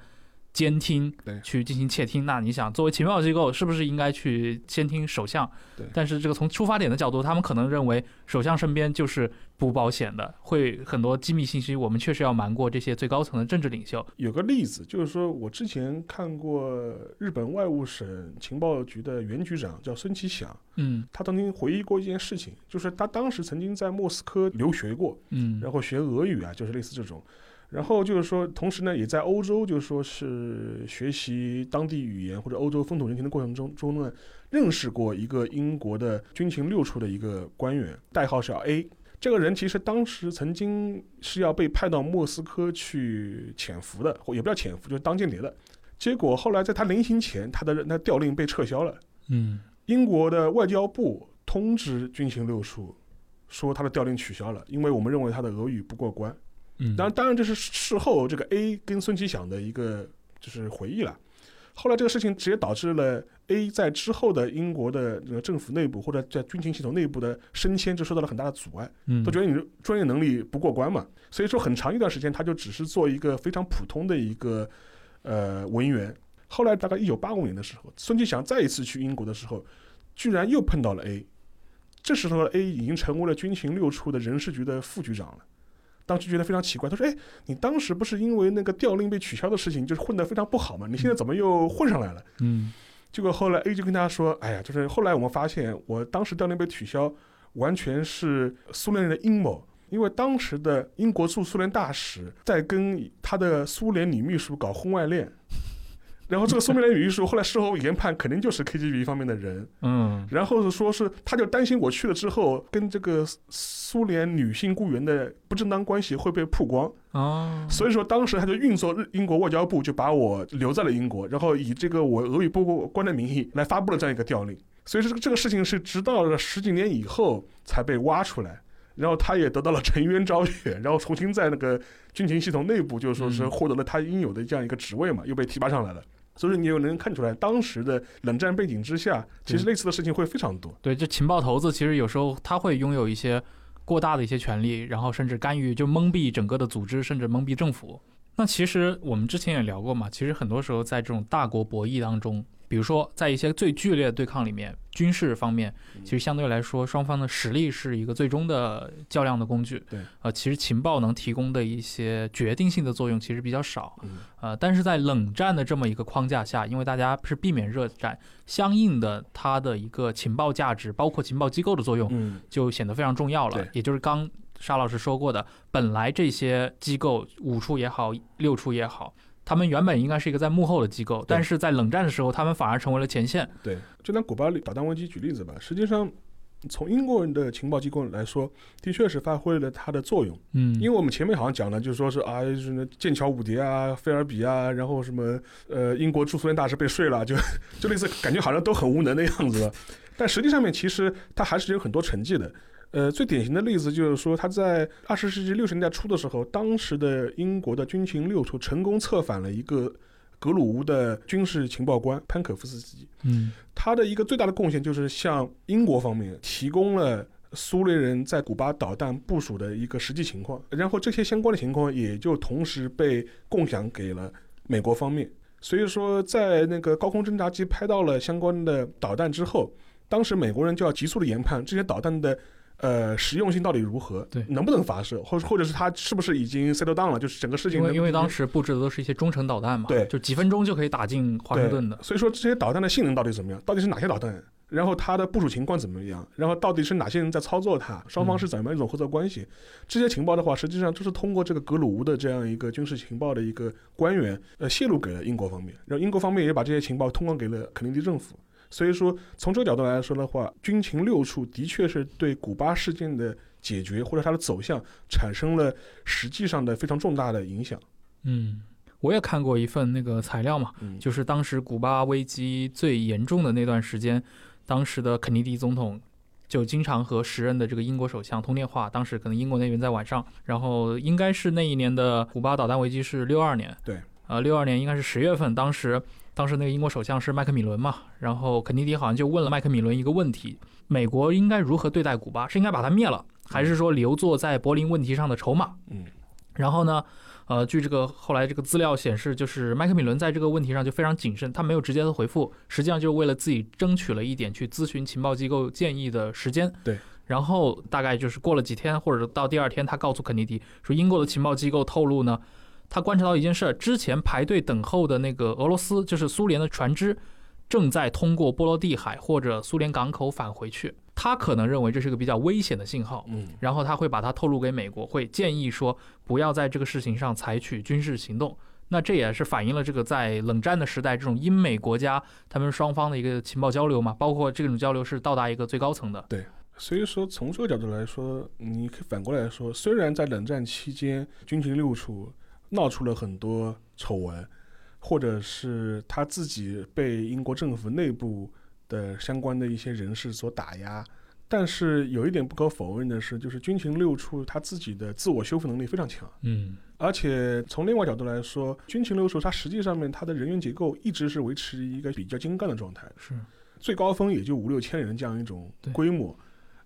监听对，去进行窃听。那你想，作为情报机构，是不是应该去监听首相？对但是这个从出发点的角度，他们可能认为首相身边就是不保险的，会很多机密信息，我们确实要瞒过这些最高层的政治领袖。有个例子就是说，我之前看过日本外务省情报局的原局长叫孙其祥，嗯他曾经回忆过一件事情，就是他当时曾经在莫斯科留学过，嗯，然后学俄语啊，就是类似这种。然后就是说，同时呢，也在欧洲，就是说是学习当地语言或者欧洲风土人情的过程中中呢，认识过一个英国的军情六处的一个官员，代号是 A。这个人其实当时曾经是要被派到莫斯科去潜伏的，或也不叫潜伏，就是当间谍的。结果后来在他临行前，他的那调令被撤销了。嗯英国的外交部通知军情六处，说他的调令取消了，因为我们认为他的俄语不过关。嗯，当然，当然这是事后这个 A 跟孙其响的一个就是回忆了。后来这个事情直接导致了 A 在之后的英国的这个政府内部或者在军情系统内部的升迁就受到了很大的阻碍，嗯都觉得你的专业能力不过关嘛。所以说很长一段时间他就只是做一个非常普通的一个呃文员。后来大概一九八五年的时候，孙其祥再一次去英国的时候，居然又碰到了 A。这时候 A 已经成为了军情六处的人事局的副局长了。当时觉得非常奇怪，他说：“哎，你当时不是因为那个调令被取消的事情，就是混得非常不好嘛？你现在怎么又混上来了？”嗯结果后来 A 就跟他说：“哎呀，就是后来我们发现，我当时调令被取消，完全是苏联人的阴谋。因为当时的英国驻苏联大使在跟他的苏联女秘书搞婚外恋，然后这个苏联女秘书后来事后研判，肯定就是 KGB 方面的人。嗯然后是说是他就担心我去了之后，跟这个苏联女性雇员的不正当关系会被曝光。”哦，所以说当时他就运作日英国外交部，就把我留在了英国，然后以这个我俄语不过关的名义来发布了这样一个调令。所以说这个这个事情是直到了十几年以后才被挖出来，然后他也得到了沉冤昭雪，然后重新在那个军情系统内部就说是嗯获得了他应有的这样一个职位嘛，又被提拔上来了。所以说你又能看出来，当时的冷战背景之下，其实类似的事情会非常多。对，这情报头子其实有时候他会拥有一些过大的一些权利，然后甚至干预，就蒙蔽整个的组织，甚至蒙蔽政府。那其实我们之前也聊过嘛，其实很多时候在这种大国博弈当中，比如说在一些最剧烈的对抗里面，军事方面，其实相对来说双方的实力是一个最终的较量的工具。对，呃，其实情报能提供的一些决定性的作用其实比较少。嗯呃，但是在冷战的这么一个框架下，因为大家是避免热战，相应的它的一个情报价值，包括情报机构的作用，嗯，就显得非常重要了对。也就是刚沙老师说过的，本来这些机构五处也好，六处也好，他们原本应该是一个在幕后的机构，但是在冷战的时候，他们反而成为了前线。对，就拿古巴导弹危机举例子吧，实际上。从英国人的情报机构来说，的确是发挥了它的作用。嗯，因为我们前面好像讲了，就是说是啊，就是那剑桥五蝶啊、菲尔比啊，然后什么呃，英国驻苏联大使被睡了，就 就类似感觉好像都很无能的样子了。但实际上面其实他还是有很多成绩的。呃，最典型的例子就是说，他在二十世纪六十年代初的时候，当时的英国的军情六处成功策反了一个格鲁乌的军事情报官潘可夫斯基。嗯他的一个最大的贡献就是向英国方面提供了苏联人在古巴导弹部署的一个实际情况，然后这些相关的情况也就同时被共享给了美国方面。所以说，在那个高空侦察机拍到了相关的导弹之后，当时美国人就要急速的研判这些导弹的。呃，实用性到底如何？对能不能发射，或或者是它是不是已经 settle down 了？就是整个事情能因为因为当时布置的都是一些中程导弹嘛，对就几分钟就可以打进华盛顿的。所以说这些导弹的性能到底怎么样？到底是哪些导弹？然后它的部署情况怎么样？然后到底是哪些人在操作它？双方是怎么样一种合作关系？这些情报的话，实际上就是通过这个格鲁乌的这样一个军事情报的一个官员，呃，泄露给了英国方面，然后英国方面也把这些情报通关给了肯尼迪政府。所以说，从这个角度来说的话，军情六处的确是对古巴事件的解决或者它的走向产生了实际上的非常重大的影响。嗯，我也看过一份那个材料嘛，嗯，就是当时古巴危机最严重的那段时间，当时的肯尼迪总统就经常和时任的这个英国首相通电话。当时可能英国那边在晚上，然后应该是那一年的古巴导弹危机是六二年，对，呃，六二年应该是十月份，当时当时那个英国首相是麦克米伦嘛，然后肯尼迪好像就问了麦克米伦一个问题：美国应该如何对待古巴？是应该把它灭了，还是说留作在柏林问题上的筹码？嗯然后呢，呃，据这个后来这个资料显示，就是麦克米伦在这个问题上就非常谨慎，他没有直接的回复，实际上就是为了自己争取了一点去咨询情报机构建议的时间。对。然后大概就是过了几天，或者到第二天，他告诉肯尼迪说，英国的情报机构透露呢，他观察到一件事儿，之前排队等候的那个俄罗斯，就是苏联的船只，正在通过波罗的海或者苏联港口返回去。他可能认为这是个比较危险的信号，嗯然后他会把它透露给美国，会建议说不要在这个事情上采取军事行动。那这也是反映了这个在冷战的时代，这种英美国家他们双方的一个情报交流嘛，包括这种交流是到达一个最高层的。对所以说，从这个角度来说，你可以反过来说，虽然在冷战期间，军情六处闹出了很多丑闻，或者是他自己被英国政府内部的相关的一些人士所打压，但是有一点不可否认的是，就是军情六处他自己的自我修复能力非常强，嗯。而且从另外角度来说，军情六处它实际上面它的人员结构一直是维持一个比较精干的状态，是。最高峰也就五六千人这样一种规模。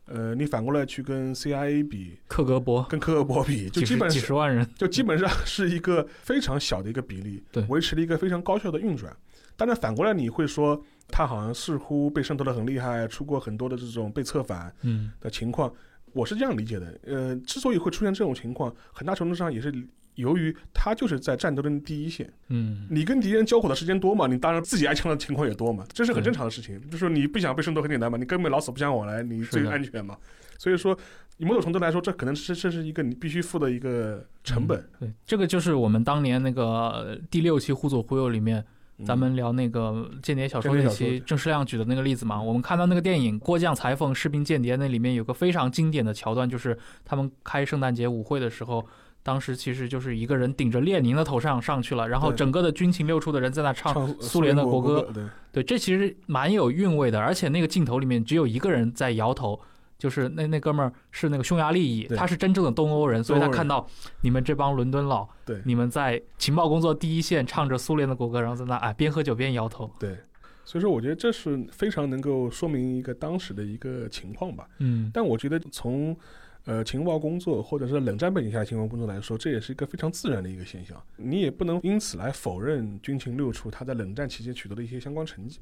呃，你反过来去跟 CIA 比，克格勃跟克格勃比，就基本是几十万人，就基本上是一个非常小的一个比例，对维持了一个非常高效的运转。当然，反过来你会说，他好像似乎被渗透的很厉害，出过很多的这种被策反嗯的情况。我是这样理解的，呃，之所以会出现这种情况，很大程度上也是由于他就是在战斗的第一线，嗯你跟敌人交火的时间多嘛，你当然自己挨枪的情况也多嘛，这是很正常的事情。就是说你不想被渗透很简单嘛，你根本老死不相往来，你最安全嘛。所以说，以某种程度来说，这可能是这是一个你必须付的一个成本。对，这个就是我们当年那个呃第六期《忽左忽右》里面，嗯咱们聊那个间谍小说那期，郑世亮举的那个例子嘛。我们看到那个电影《郭将裁缝士兵间谍》，那里面有个非常经典的桥段，就是他们开圣诞节舞会的时候。当时其实就是一个人顶着列宁的头上上去了，然后整个的军情六处的人在那唱唱苏联的国歌，对，对，这其实蛮有韵味的，而且那个镜头里面只有一个人在摇头，就是那那哥们儿是那个匈牙利裔，他是真正的东欧人，所以他看到你们这帮伦敦佬，对你们在情报工作第一线唱着苏联的国歌，然后在那哎边喝酒边摇头，对，所以说我觉得这是非常能够说明一个当时的一个情况吧。嗯。但我觉得从呃情报工作或者是冷战背景下的情报工作来说，这也是一个非常自然的一个现象。你也不能因此来否认军情六处它在冷战期间取得的一些相关成绩。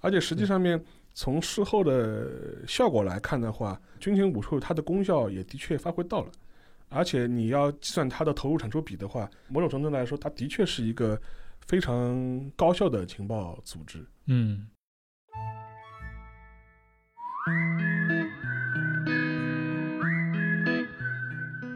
而且实际上面从事后的效果来看的话，军情五处它的功效也的确发挥到了。而且你要计算它的投入产出比的话，某种程度来说，它的确是一个非常高效的情报组织。嗯。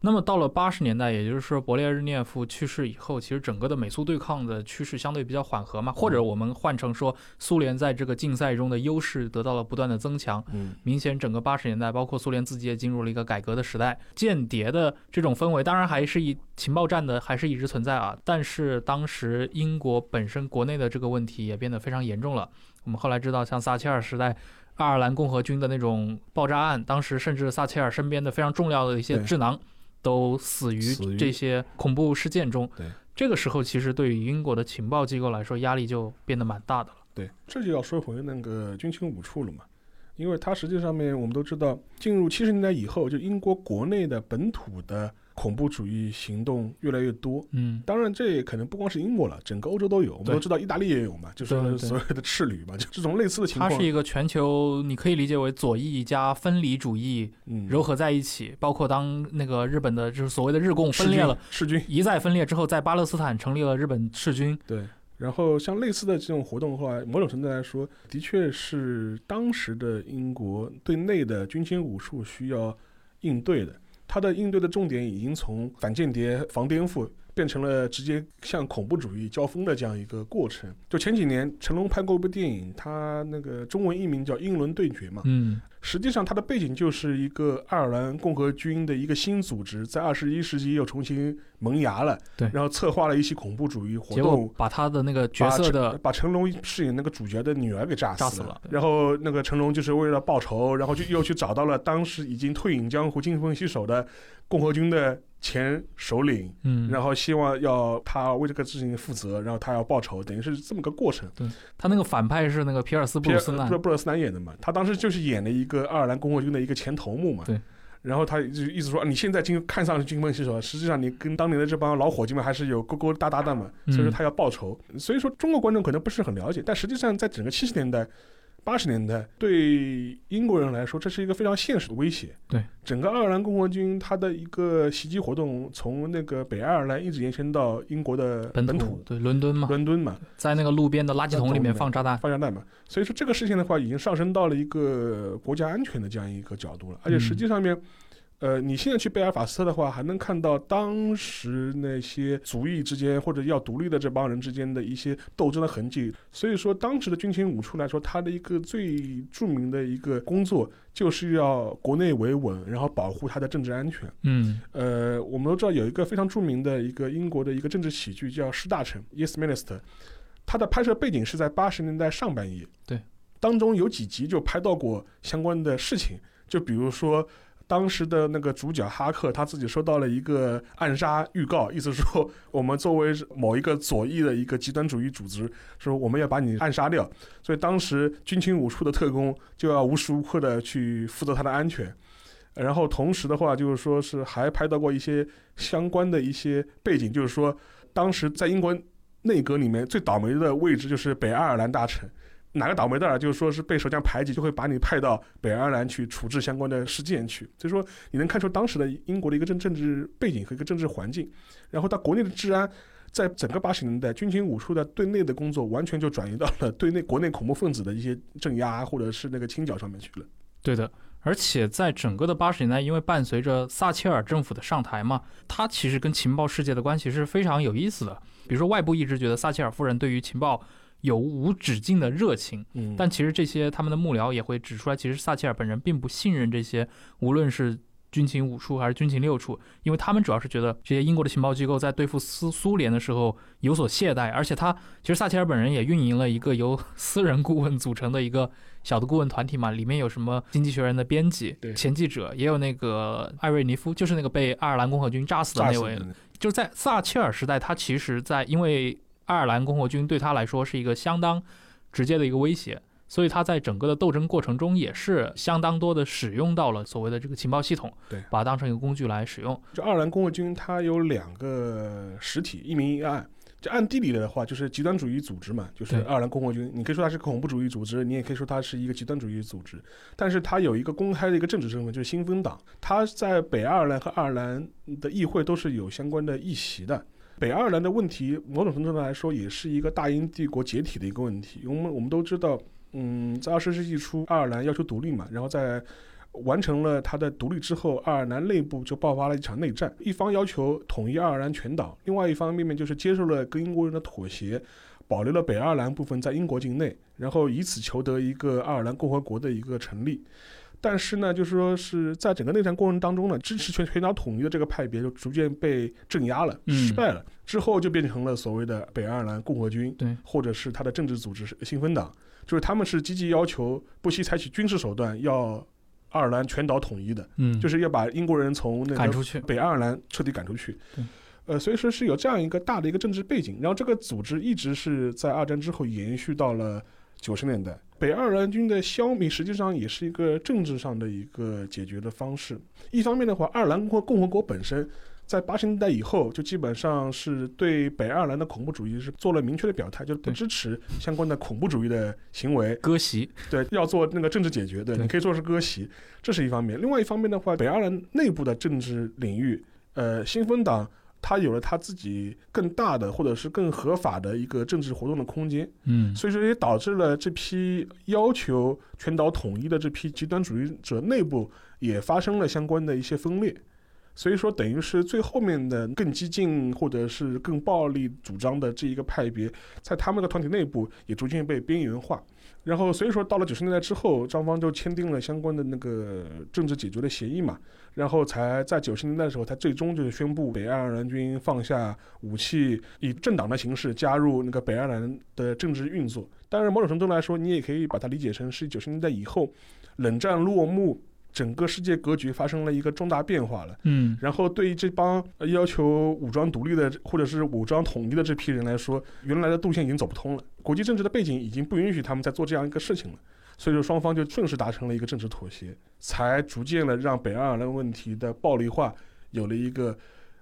那么到了八十年代，也就是说勃列日涅夫去世以后，其实整个的美苏对抗的趋势相对比较缓和嘛，或者我们换成说，苏联在这个竞赛中的优势得到了不断的增强。嗯，明显整个八十年代，包括苏联自己也进入了一个改革的时代，间谍的这种氛围，当然还是以情报战的还是一直存在啊。但是当时英国本身国内的这个问题也变得非常严重了。我们后来知道，像撒切尔时代。爱尔兰共和军的那种爆炸案，当时甚至撒切尔身边的非常重要的一些智囊都死于这些恐怖事件中。对，这个时候其实对于英国的情报机构来说，压力就变得蛮大的了。对，这就要说回那个军情五处了嘛，因为它实际上面我们都知道，进入七十年代以后，就英国国内的本土的恐怖主义行动越来越多。嗯，当然，这也可能不光是英国了，整个欧洲都有。我们都知道，意大利也有嘛，就是所谓的赤旅嘛，就这种类似的情况。它是一个全球，你可以理解为左翼加分离主义嗯，糅合在一起，包括当那个日本的就是所谓的日共分裂了，赤军，一再分裂之后，在巴勒斯坦成立了日本赤军。对。然后像类似的这种活动的话，某种程度来说，的确是当时的英国对内的军情武术需要应对的。他的应对的重点已经从反间谍、防颠覆变成了直接向恐怖主义交锋的这样一个过程。就前几年成龙拍过一部电影，他那个中文译名叫《英伦对决》嘛，嗯，实际上它的背景就是一个爱尔兰共和军的一个新组织，在二十一世纪又重新萌芽了，对。然后策划了一起恐怖主义活动。把他的那个角色的把成龙饰演那个主角的女儿给炸死了。然后那个成龙就是为了报仇，然后就又去找到了当时已经退隐江湖、金盆洗手的共和军的前首领，嗯，然后希望要他为这个事情负责，然后他要报仇，等于是这么个过程。对。他那个反派是那个皮尔斯布尔鲁斯南布，鲁布鲁斯南演的嘛，他当时就是演了一个爱尔兰共和军的一个前头目嘛。对。然后他就意思说，啊你现在经看上去金盆洗手，实际上你跟当年的这帮老伙计们还是有勾勾搭搭的嘛。嗯所以说他要报仇。所以说中国观众可能不是很了解，但实际上在整个七十年代、八十年代，对英国人来说，这是一个非常现实的威胁。对。整个爱尔兰共和军它的一个袭击活动，从那个北爱尔兰一直延伸到英国的本本土对伦敦嘛，伦敦嘛。在那个路边的垃圾桶里面放炸弹，放炸弹嘛。所以说这个事情的话，已经上升到了一个国家安全的这样一个角度了。而且实际上面，呃，你现在去贝尔法斯特的话，还能看到当时那些族裔之间或者要独立的这帮人之间的一些斗争的痕迹。所以说，当时的军情五处来说，它的一个最著名的一个工作，就是要国内维稳，然后保护它的政治安全。嗯呃，我们都知道有一个非常著名的一个英国的一个政治喜剧叫《施大臣》（Yes Minister），它的拍摄背景是在八十年代上半叶。对，当中有几集就拍到过相关的事情，就比如说。当时的那个主角哈克他自己收到了一个暗杀预告，意思说我们作为某一个左翼的一个极端主义组织，说我们要把你暗杀掉，所以当时军情五处的特工就要无时无刻的去负责他的安全。然后同时的话，就是说是还拍到过一些相关的一些背景，就是说当时在英国内阁里面最倒霉的位置就是北爱尔兰大臣。哪个倒霉蛋儿，就是说是被首相排挤，就会把你派到北爱尔兰去处置相关的事件去。所以说，你能看出当时的英国的一个政政治背景和一个政治环境。然后，到国内的治安，在整个八十年代，军情五处的对内的工作完全就转移到了对内国内恐怖分子的一些镇压或者是那个清剿上面去了。对的。而且在整个的八十年代，因为伴随着撒切尔政府的上台嘛，他其实跟情报世界的关系是非常有意思的。比如说，外部一直觉得撒切尔夫人对于情报有无止境的热情，嗯。但其实这些他们的幕僚也会指出来，其实撒切尔本人并不信任这些，无论是军情五处还是军情六处，因为他们主要是觉得这些英国的情报机构在对付苏苏联的时候有所懈怠，而且他其实撒切尔本人也运营了一个由私人顾问组成的一个小的顾问团体嘛，里面有什么《经济学人》的编辑对、前记者，也有那个艾瑞尼夫，就是那个被爱尔兰共和军炸死的那位。就是在撒切尔时代，他其实在因为爱尔兰共和军对他来说是一个相当直接的一个威胁，所以他在整个的斗争过程中也是相当多的使用到了所谓的这个情报系统，对把它当成一个工具来使用。就爱尔兰共和军，它有两个实体，一明一暗。就暗地里的话，就是极端主义组织嘛，就是爱尔兰共和军。你可以说它是恐怖主义组织，你也可以说它是一个极端主义组织。但是它有一个公开的一个政治身份，就是新芬党。它在北爱尔兰和爱尔兰的议会都是有相关的议席的。北爱尔兰的问题，某种程度上来说，也是一个大英帝国解体的一个问题。我们我们都知道，嗯，在二十世纪初，爱尔兰要求独立嘛，然后在完成了它的独立之后，爱尔兰内部就爆发了一场内战。一方要求统一爱尔兰全岛，另外一方面面就是接受了跟英国人的妥协，保留了北爱尔兰部分在英国境内，然后以此求得一个爱尔兰共和国的一个成立。但是呢，就是说是在整个内战过程当中呢，支持全全岛统一的这个派别就逐渐被镇压了，嗯失败了。之后就变成了所谓的北爱尔兰共和军，对，或者是他的政治组织是新芬党，就是他们是积极要求不惜采取军事手段要爱尔兰全岛统一的，嗯，就是要把英国人从那个赶出去。北爱尔兰彻底赶出去。呃，所以说是有这样一个大的一个政治背景，然后这个组织一直是在二战之后延续到了九十年代。北爱尔兰军的消灭实际上也是一个政治上的一个解决的方式。一方面的话，爱尔兰共和共和国本身在八十年代以后就基本上是对北爱尔兰的恐怖主义是做了明确的表态，就是不支持相关的恐怖主义的行为。割席，对，要做那个政治解决，对对你可以说是割席，这是一方面。另外一方面的话，北爱尔兰内部的政治领域，呃，新芬党它有了他自己更大的或者是更合法的一个政治活动的空间，嗯，所以说也导致了这批要求全岛统一的这批极端主义者内部也发生了相关的一些分裂。所以说，等于是最后面的更激进或者是更暴力主张的这一个派别，在他们的团体内部也逐渐被边缘化。然后，所以说到了九十年代之后，双方就签订了相关的那个政治解决的协议嘛，然后才在九十年代的时候，才最终就是宣布北爱尔兰军放下武器，以政党的形式加入那个北爱尔兰的政治运作。当然，某种程度来说，你也可以把它理解成是九十年代以后冷战落幕。整个世界格局发生了一个重大变化了，嗯，然后对于这帮要求武装独立的或者是武装统一的这批人来说，原来的路线已经走不通了，国际政治的背景已经不允许他们再做这样一个事情了，所以说双方就顺势达成了一个政治妥协，才逐渐的让北爱尔兰问题的暴力化有了一个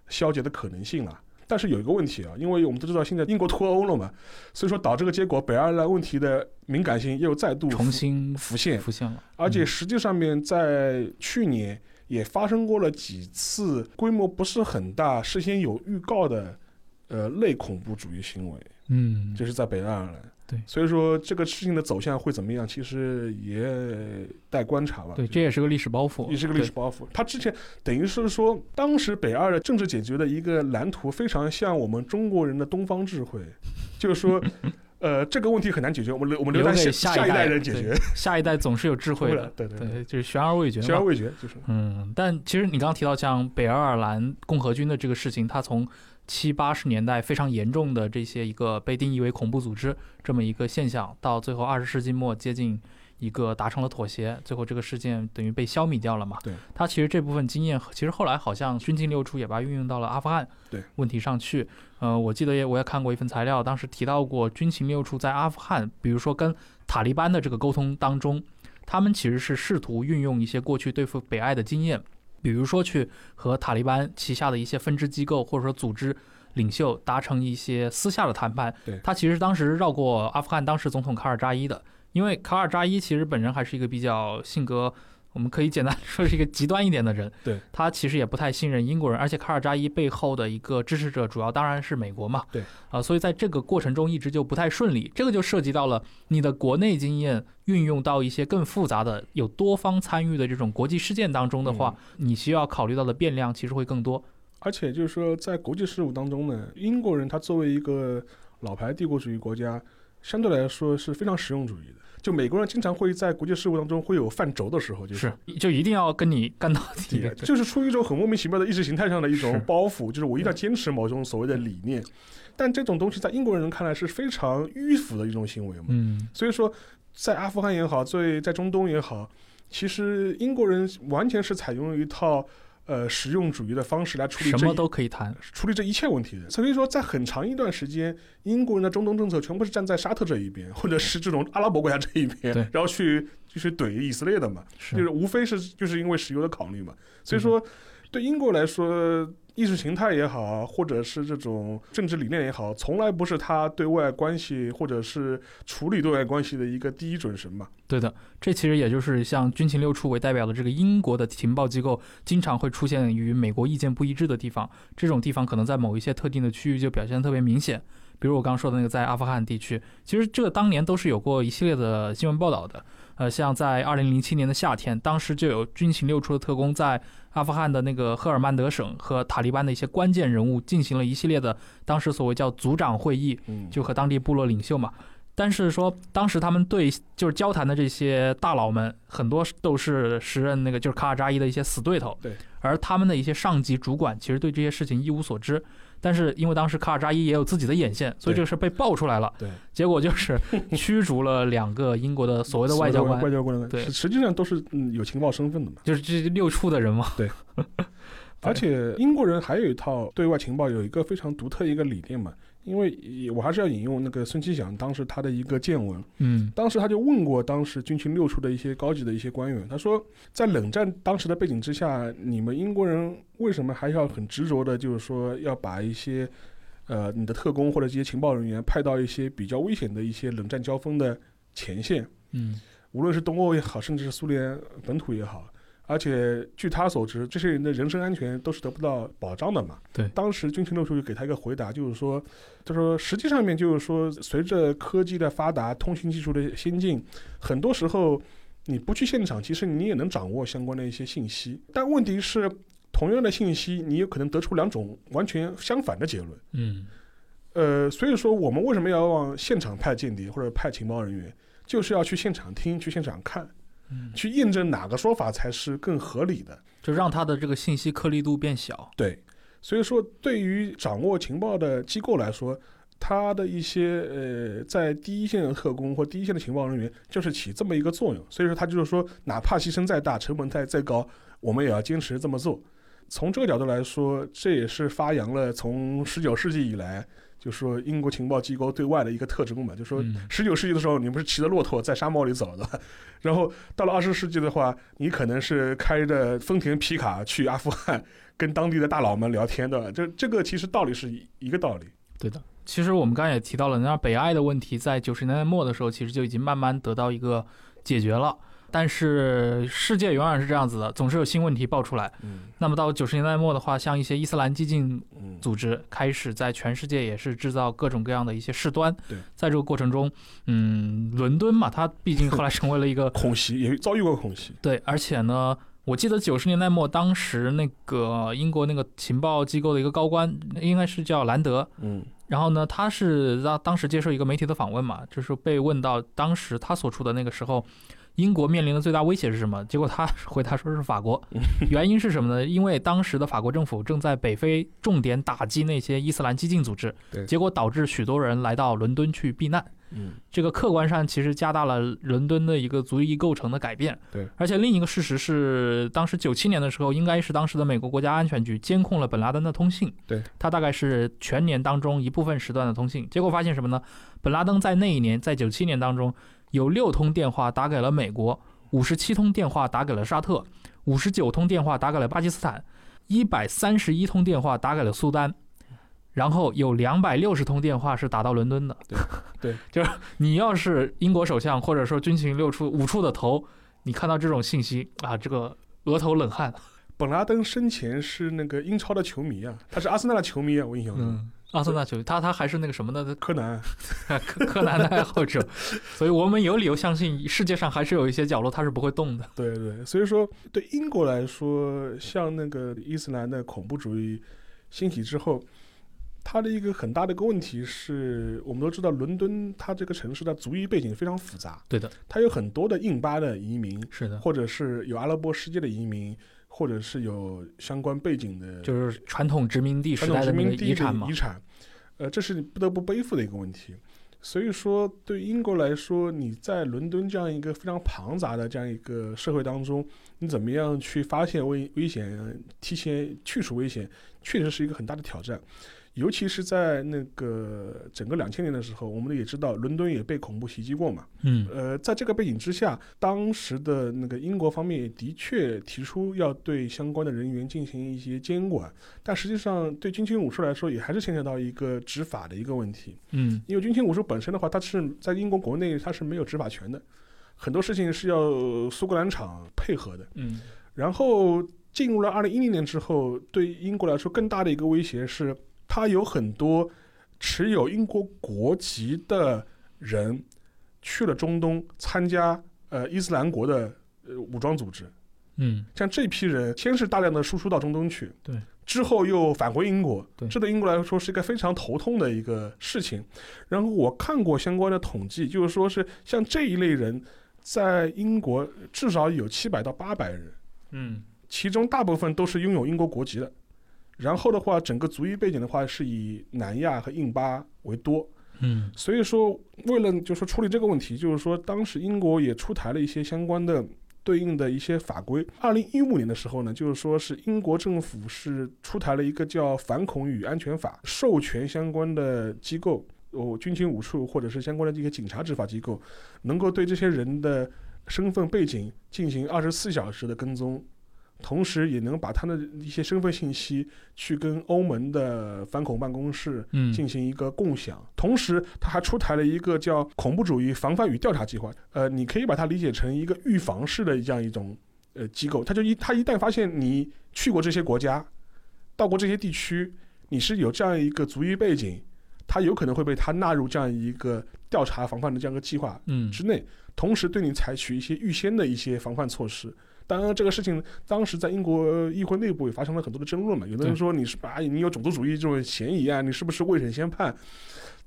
消解的可能性了。但是有一个问题啊，因为我们都知道现在英国脱欧了嘛，所以说导致这个结果，北爱尔兰问题的敏感性又再度重新浮现，浮现了。而且实际上面在去年也发生过了几次规模不是很大、事先有预告的呃类恐怖主义行为，嗯，就是在北爱尔兰。对，所以说这个事情的走向会怎么样，其实也待观察吧。对，这也是个历史包袱，也是个历史包袱。他之前等于是说，当时北二的政治解决的一个蓝图，非常像我们中国人的东方智慧，就是说，呃，这个问题很难解决，我们留我们留在下一代人解决。下一代总是有智慧的，对对对，就是悬而未决。悬而未决，就是嗯。但其实你刚刚提到像北爱尔兰共和军的这个事情，他从七八十年代非常严重的这些一个被定义为恐怖组织这么一个现象，到最后二十世纪末接近一个达成了妥协，最后这个事件等于被消弭掉了嘛？对。他其实这部分经验，其实后来好像军情六处也把它运用到了阿富汗对问题上去。呃，我记得也我也看过一份材料，当时提到过军情六处在阿富汗，比如说跟塔利班的这个沟通当中，他们其实是试图运用一些过去对付北爱的经验。比如说，去和塔利班旗下的一些分支机构或者说组织领袖达成一些私下的谈判。对，他其实当时绕过阿富汗当时总统卡尔扎伊的，因为卡尔扎伊其实本人还是一个比较性格。我们可以简单说是一个极端一点的人，对。他其实也不太信任英国人，而且卡尔扎伊背后的一个支持者主要当然是美国嘛，对，啊，所以在这个过程中一直就不太顺利，这个就涉及到了你的国内经验运用到一些更复杂的、有多方参与的这种国际事件当中的话，你需要考虑到的变量其实会更多，而且就是说在国际事务当中呢，英国人他作为一个老牌帝国主义国家，相对来说是非常实用主义的。就美国人经常会在国际事务当中会有犯轴的时候，就是就一定要跟你干到底，就是出于一种很莫名其妙的意识形态上的一种包袱，就是我一定要坚持某种所谓的理念。但这种东西在英国人看来是非常迂腐的一种行为嘛。嗯，所以说在阿富汗也好，在在中东也好，其实英国人完全是采用一套。呃，实用主义的方式来处理什么都可以谈，处理这一切问题的。所以说，在很长一段时间，英国人的中东政策全部是站在沙特这一边，或者是这种阿拉伯国家这一边，然后去就是怼以色列的嘛，就是无非是就是因为石油的考虑嘛。所以说，对英国来说。意识形态也好，或者是这种政治理念也好，从来不是他对外关系或者是处理对外关系的一个第一准绳嘛。对的，这其实也就是像军情六处为代表的这个英国的情报机构，经常会出现与美国意见不一致的地方。这种地方可能在某一些特定的区域就表现特别明显，比如我刚说的那个在阿富汗地区，其实这个当年都是有过一系列的新闻报道的。呃，像在二零零七年的夏天，当时就有军情六处的特工在阿富汗的那个赫尔曼德省和塔利班的一些关键人物进行了一系列的当时所谓叫组长会议，就和当地部落领袖嘛。但是说当时他们对就是交谈的这些大佬们，很多都是时任那个就是卡尔扎伊的一些死对头，对，而他们的一些上级主管其实对这些事情一无所知。但是因为当时卡尔扎伊也有自己的眼线，所以这个事被爆出来了。对，结果就是 驱逐了两个英国的所谓的外交官。外交官对，实际上都是嗯有情报身份的嘛。就是这六处的人嘛。对。而且英国人还有一套对外情报，有一个非常独特一个理念嘛。因为我还是要引用那个孙其祥当时他的一个见闻，嗯，当时他就问过当时军情六处的一些高级的一些官员，他说，在冷战当时的背景之下，你们英国人为什么还要很执着的，就是说要把一些，呃，你的特工或者这些情报人员派到一些比较危险的一些冷战交锋的前线，嗯，无论是东欧也好，甚至是苏联本土也好。而且据他所知，这些人的人身安全都是得不到保障的嘛。对，当时军情六处就给他一个回答，就是说，他说实际上面就是说，随着科技的发达、通信技术的先进，很多时候你不去现场，其实你也能掌握相关的一些信息。但问题是，同样的信息，你有可能得出两种完全相反的结论。嗯呃，所以说我们为什么要往现场派间谍或者派情报人员，就是要去现场听，去现场看，嗯，去印证哪个说法才是更合理的。就让他的这个信息颗粒度变小。对，所以说对于掌握情报的机构来说，他的一些呃在第一线的特工或第一线的情报人员，就是起这么一个作用。所以说他就是说，哪怕牺牲再大，成本再再高，我们也要坚持这么做。从这个角度来说，这也是发扬了从十九世纪以来，就说英国情报机构对外的一个特征嘛，就说嗯十九世纪的时候，你不是骑着骆驼在沙漠里走的，然后到了二十世纪的话，你可能是开着丰田皮卡去阿富汗，跟当地的大佬们聊天的。这这个其实道理是一一个道理。对的，其实我们刚才也提到了，那北爱的问题在九十年代末的时候，其实就已经慢慢得到一个解决了。但是世界永远是这样子的，总是有新问题爆出来。嗯那么到九十年代末的话，像一些伊斯兰激进嗯，组织开始在全世界也是制造各种各样的一些事端。对，在这个过程中，嗯，伦敦嘛，它毕竟后来成为了一个 恐袭也遭遇过恐袭。对，而且呢，我记得九十年代末，当时那个英国那个情报机构的一个高官，应该是叫兰德。嗯然后呢，他是当当时接受一个媒体的访问嘛，就是被问到当时他所处的那个时候，英国面临的最大威胁是什么？结果他回答说是法国。原因是什么呢？因为当时的法国政府正在北非重点打击那些伊斯兰激进组织对，结果导致许多人来到伦敦去避难。嗯这个客观上其实加大了伦敦的一个族裔构成的改变。对，而且另一个事实是，当时九七年的时候，应该是当时的美国国家安全局监控了本拉登的通信。对，他大概是全年当中一部分时段的通信。结果发现什么呢？本拉登在那一年，在九七年当中，有六通电话打给了美国，五十七通电话打给了沙特，五十九通电话打给了巴基斯坦，一百三十一通电话打给了苏丹。然后有两百六十通电话是打到伦敦的，对，就是你要是英国首相或者说军情六处五处的头，你看到这种信息啊，这个额头冷汗。本拉登生前是那个英超的球迷啊，他是阿森纳的球迷啊，我印象中。嗯，阿森纳球，他他还是那个什么的柯南，柯柯南的爱好者，所以我们有理由相信世界上还是有一些角落他是不会动的。对对，所以说对英国来说，像那个伊斯兰的恐怖主义兴起之后，它的一个很大的一个问题是，我们都知道伦敦它这个城市的族裔背景非常复杂，对的，它有很多的印巴的移民，是的，或者是有阿拉伯世界的移民，或者是有相关背景的，就是传统殖民地时代的民地遗产嘛遗。产，呃，这是你不得不背负的一个问题。所以说，对英国来说，你在伦敦这样一个非常庞杂的这样一个社会当中，你怎么样去发现危危险，提前去除危险，确实是一个很大的挑战。尤其是在那个整个两千年的时候，我们也知道伦敦也被恐怖袭击过嘛。嗯，呃，在这个背景之下，当时的那个英国方面也的确提出要对相关的人员进行一些监管，但实际上对军情五处来说，也还是牵扯到一个执法的一个问题。嗯，因为军情五处本身的话，它是在英国国内它是没有执法权的，很多事情是要苏格兰场配合的。嗯，然后进入了二零一零年之后，对英国来说更大的一个威胁是，它有很多持有英国国籍的人去了中东参加呃伊斯兰国的呃武装组织。嗯，像这批人，先是大量的输出到中东去，对，之后又返回英国，对这对英国来说是一个非常头痛的一个事情。然后我看过相关的统计，就是说是像这一类人，在英国至少有七百到八百人，嗯，其中大部分都是拥有英国国籍的。然后的话，整个族裔背景的话是以南亚和印巴为多。嗯，所以说，为了就是说处理这个问题，就是说当时英国也出台了一些相关的对应的一些法规。二零一五年的时候呢，就是说是英国政府是出台了一个叫《反恐与安全法》，授权相关的机构，哦，军情五处或者是相关的这些警察执法机构，能够对这些人的身份背景进行二十四小时的跟踪。同时，也能把他的一些身份信息去跟欧盟的反恐办公室嗯，进行一个共享。同时，他还出台了一个叫“恐怖主义防范与调查计划”。呃，你可以把它理解成一个预防式的这样一种呃机构。他就一他一旦发现你去过这些国家，到过这些地区，你是有这样一个足裔背景，他有可能会被他纳入这样一个调查防范的这样一个计划嗯，之内，同时对你采取一些预先的一些防范措施。当然，这个事情当时在英国议会内部也发生了很多的争论嘛。有的人对说你是把你有种族主义这种嫌疑啊，你是不是未审先判？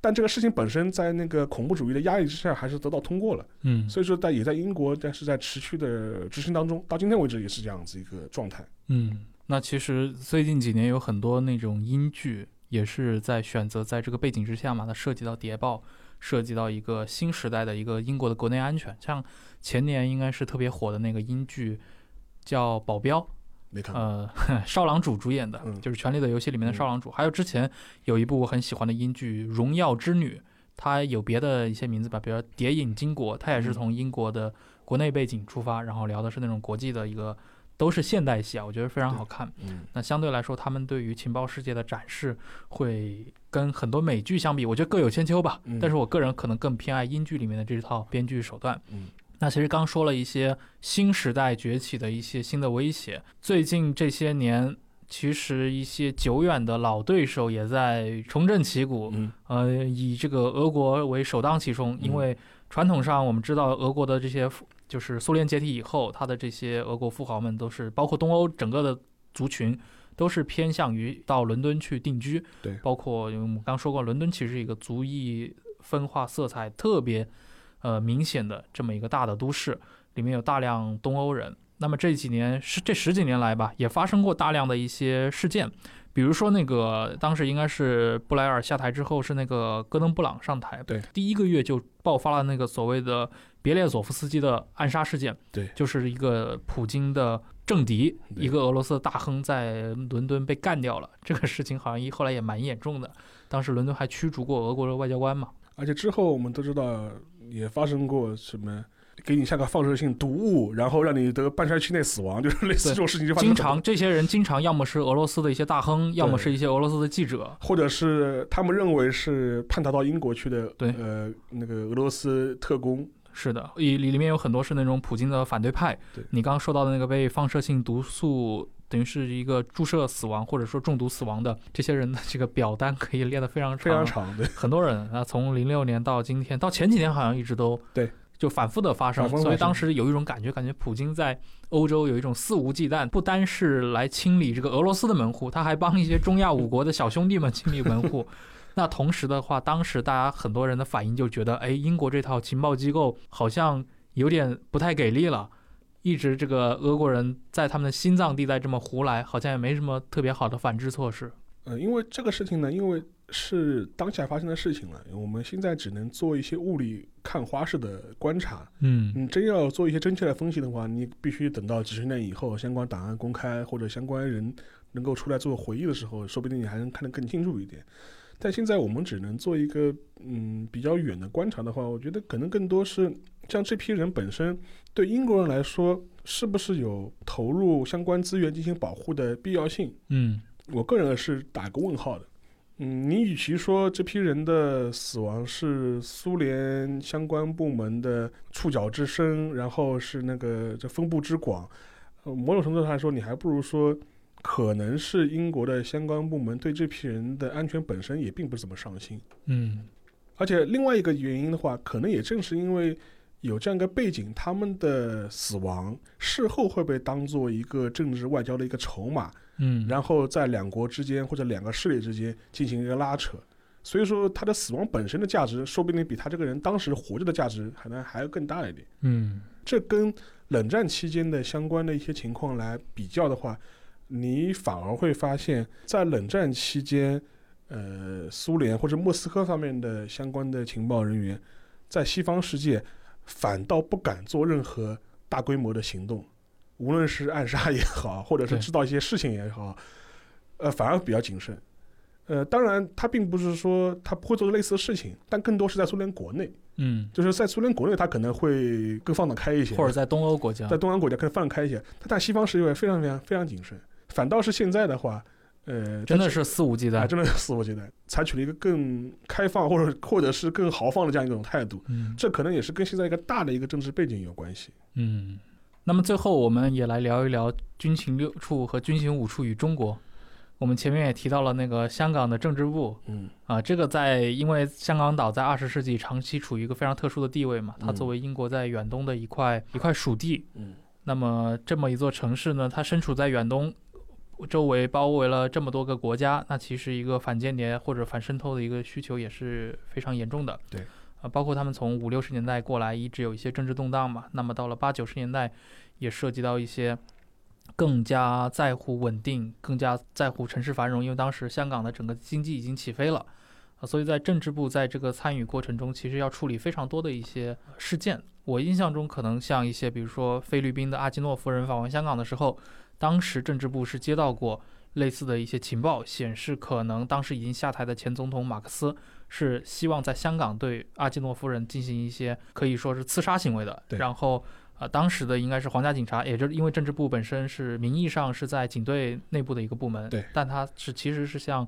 但这个事情本身在那个恐怖主义的压力之下，还是得到通过了。嗯所以说，在也在英国，但是在持续的执行当中，到今天为止也是这样子一个状态。嗯，那其实最近几年有很多那种英剧也是在选择在这个背景之下嘛，它涉及到谍报，涉及到一个新时代的一个英国的国内安全。像前年应该是特别火的那个英剧叫《保镖》，没看，呃，少郎主主演的，嗯就是《权力的游戏》里面的少郎主。还有之前有一部我很喜欢的英剧《荣耀之女》，它有别的一些名字吧，比如说《谍影巾帼》，它也是嗯从英国的国内背景出发，然后聊的是那种国际的一个，都是现代戏啊，我觉得非常好看。嗯，那相对来说，他们对于情报世界的展示会跟很多美剧相比，我觉得各有千秋吧。嗯但是我个人可能更偏爱英剧里面的这套编剧手段。嗯，那其实刚说了一些新时代崛起的一些新的威胁，最近这些年。其实一些久远的老对手也在重振旗鼓，嗯呃，以这个俄国为首当其冲，因嗯为传统上我们知道俄国的这些富，就是苏联解体以后，他的这些俄国富豪们都是包括东欧整个的族群，都是偏向于到伦敦去定居。对包括我们刚说过，伦敦其实是一个族裔分化色彩特别呃明显的这么一个大的都市，里面有大量东欧人。那么这几年是这十几年来吧，也发生过大量的一些事件，比如说那个当时应该是布莱尔下台之后，是那个戈登布朗上台，对，第一个月就爆发了那个所谓的别列佐夫斯基的暗杀事件，对就是一个普京的政敌，一个俄罗斯的大亨在伦敦被干掉了，这个事情好像一后来也蛮严重的，当时伦敦还驱逐过俄国的外交官嘛，而且之后我们都知道也发生过什么。给你下个放射性毒物，然后让你得半衰期内死亡，就是类似这种事情就发生经常这些人经常要么是俄罗斯的一些大亨，要么是一些俄罗斯的记者，或者是他们认为是叛逃到英国去的，对呃，那个俄罗斯特工，是的，里里里面有很多是那种普京的反对派。对你刚刚说到的那个被放射性毒素，等于是一个注射死亡或者说中毒死亡的这些人的这个表单可以列得非常长，非常长对，很多人啊，从零六年到今天，到前几年好像一直都对。就反复的发生所以当时有一种感觉，感觉普京在欧洲有一种肆无忌惮，不单是来清理这个俄罗斯的门户，他还帮一些中亚五国的小兄弟们清理门户。那同时的话，当时大家很多人的反应就觉得，哎，英国这套情报机构好像有点不太给力了，一直这个俄国人在他们的心脏地带这么胡来，好像也没什么特别好的反制措施。呃，因为这个事情呢，因为是当下发生的事情了，我们现在只能做一些雾里看花式的观察。嗯你真要做一些真切的分析的话，你必须等到几十年以后，相关档案公开或者相关人能够出来做回忆的时候，说不定你还能看得更清楚一点。但现在我们只能做一个嗯比较远的观察的话，我觉得可能更多是像这批人本身对英国人来说，是不是有投入相关资源进行保护的必要性？嗯我个人是打个问号的。嗯，你与其说这批人的死亡是苏联相关部门的触角之深，然后是那个这分布之广，呃，某种程度上来说，你还不如说，可能是英国的相关部门对这批人的安全本身也并不怎么上心。嗯而且另外一个原因的话，可能也正是因为有这样一个背景，他们的死亡事后会被当做一个政治外交的一个筹码，嗯，然后在两国之间或者两个势力之间进行一个拉扯。所以说，他的死亡本身的价值，说不定比他这个人当时活着的价值可能还要更大一点。嗯这跟冷战期间的相关的一些情况来比较的话，你反而会发现，在冷战期间，呃，苏联或者莫斯科方面的相关的情报人员，在西方世界反倒不敢做任何大规模的行动，无论是暗杀也好，或者是知道一些事情也好，呃，反而比较谨慎。呃，当然，他并不是说他不会做类似的事情，但更多是在苏联国内，嗯，就是在苏联国内，他可能会更放得开一些，或者在东欧国家，在东欧国家可以放得开一些，他在西方世界非常非常非常谨慎。反倒是现在的话，呃，真的是肆无忌啊，惮。真的是肆无忌惮，采取了一个更开放或者或者是更豪放的这样一种态度。嗯这可能也是跟现在一个大的一个政治背景有关系。嗯，那么最后我们也来聊一聊军情六处和军情五处与中国。我们前面也提到了那个香港的政治部嗯啊，这个在因为香港岛在二十世纪长期处于一个非常特殊的地位嘛，它嗯作为英国在远东的一块一块属地，嗯那么这么一座城市呢，它身处在远东，周围包围了这么多个国家，那其实一个反间谍或者反渗透的一个需求也是非常严重的。对，啊，包括他们从五六十年代过来，一直有一些政治动荡嘛，那么到了八九十年代，也涉及到一些更加在乎稳定、更加在乎城市繁荣，因为当时香港的整个经济已经起飞了。啊，所以在政治部在这个参与过程中，其实要处理非常多的一些事件。我印象中，可能像一些，比如说菲律宾的阿基诺夫人访问香港的时候，当时政治部是接到过类似的一些情报，显示可能当时已经下台的前总统马克思是希望在香港对阿基诺夫人进行一些可以说是刺杀行为的。对然后，呃，当时的应该是皇家警察，也就是因为政治部本身是名义上是在警队内部的一个部门，对但他是其实是向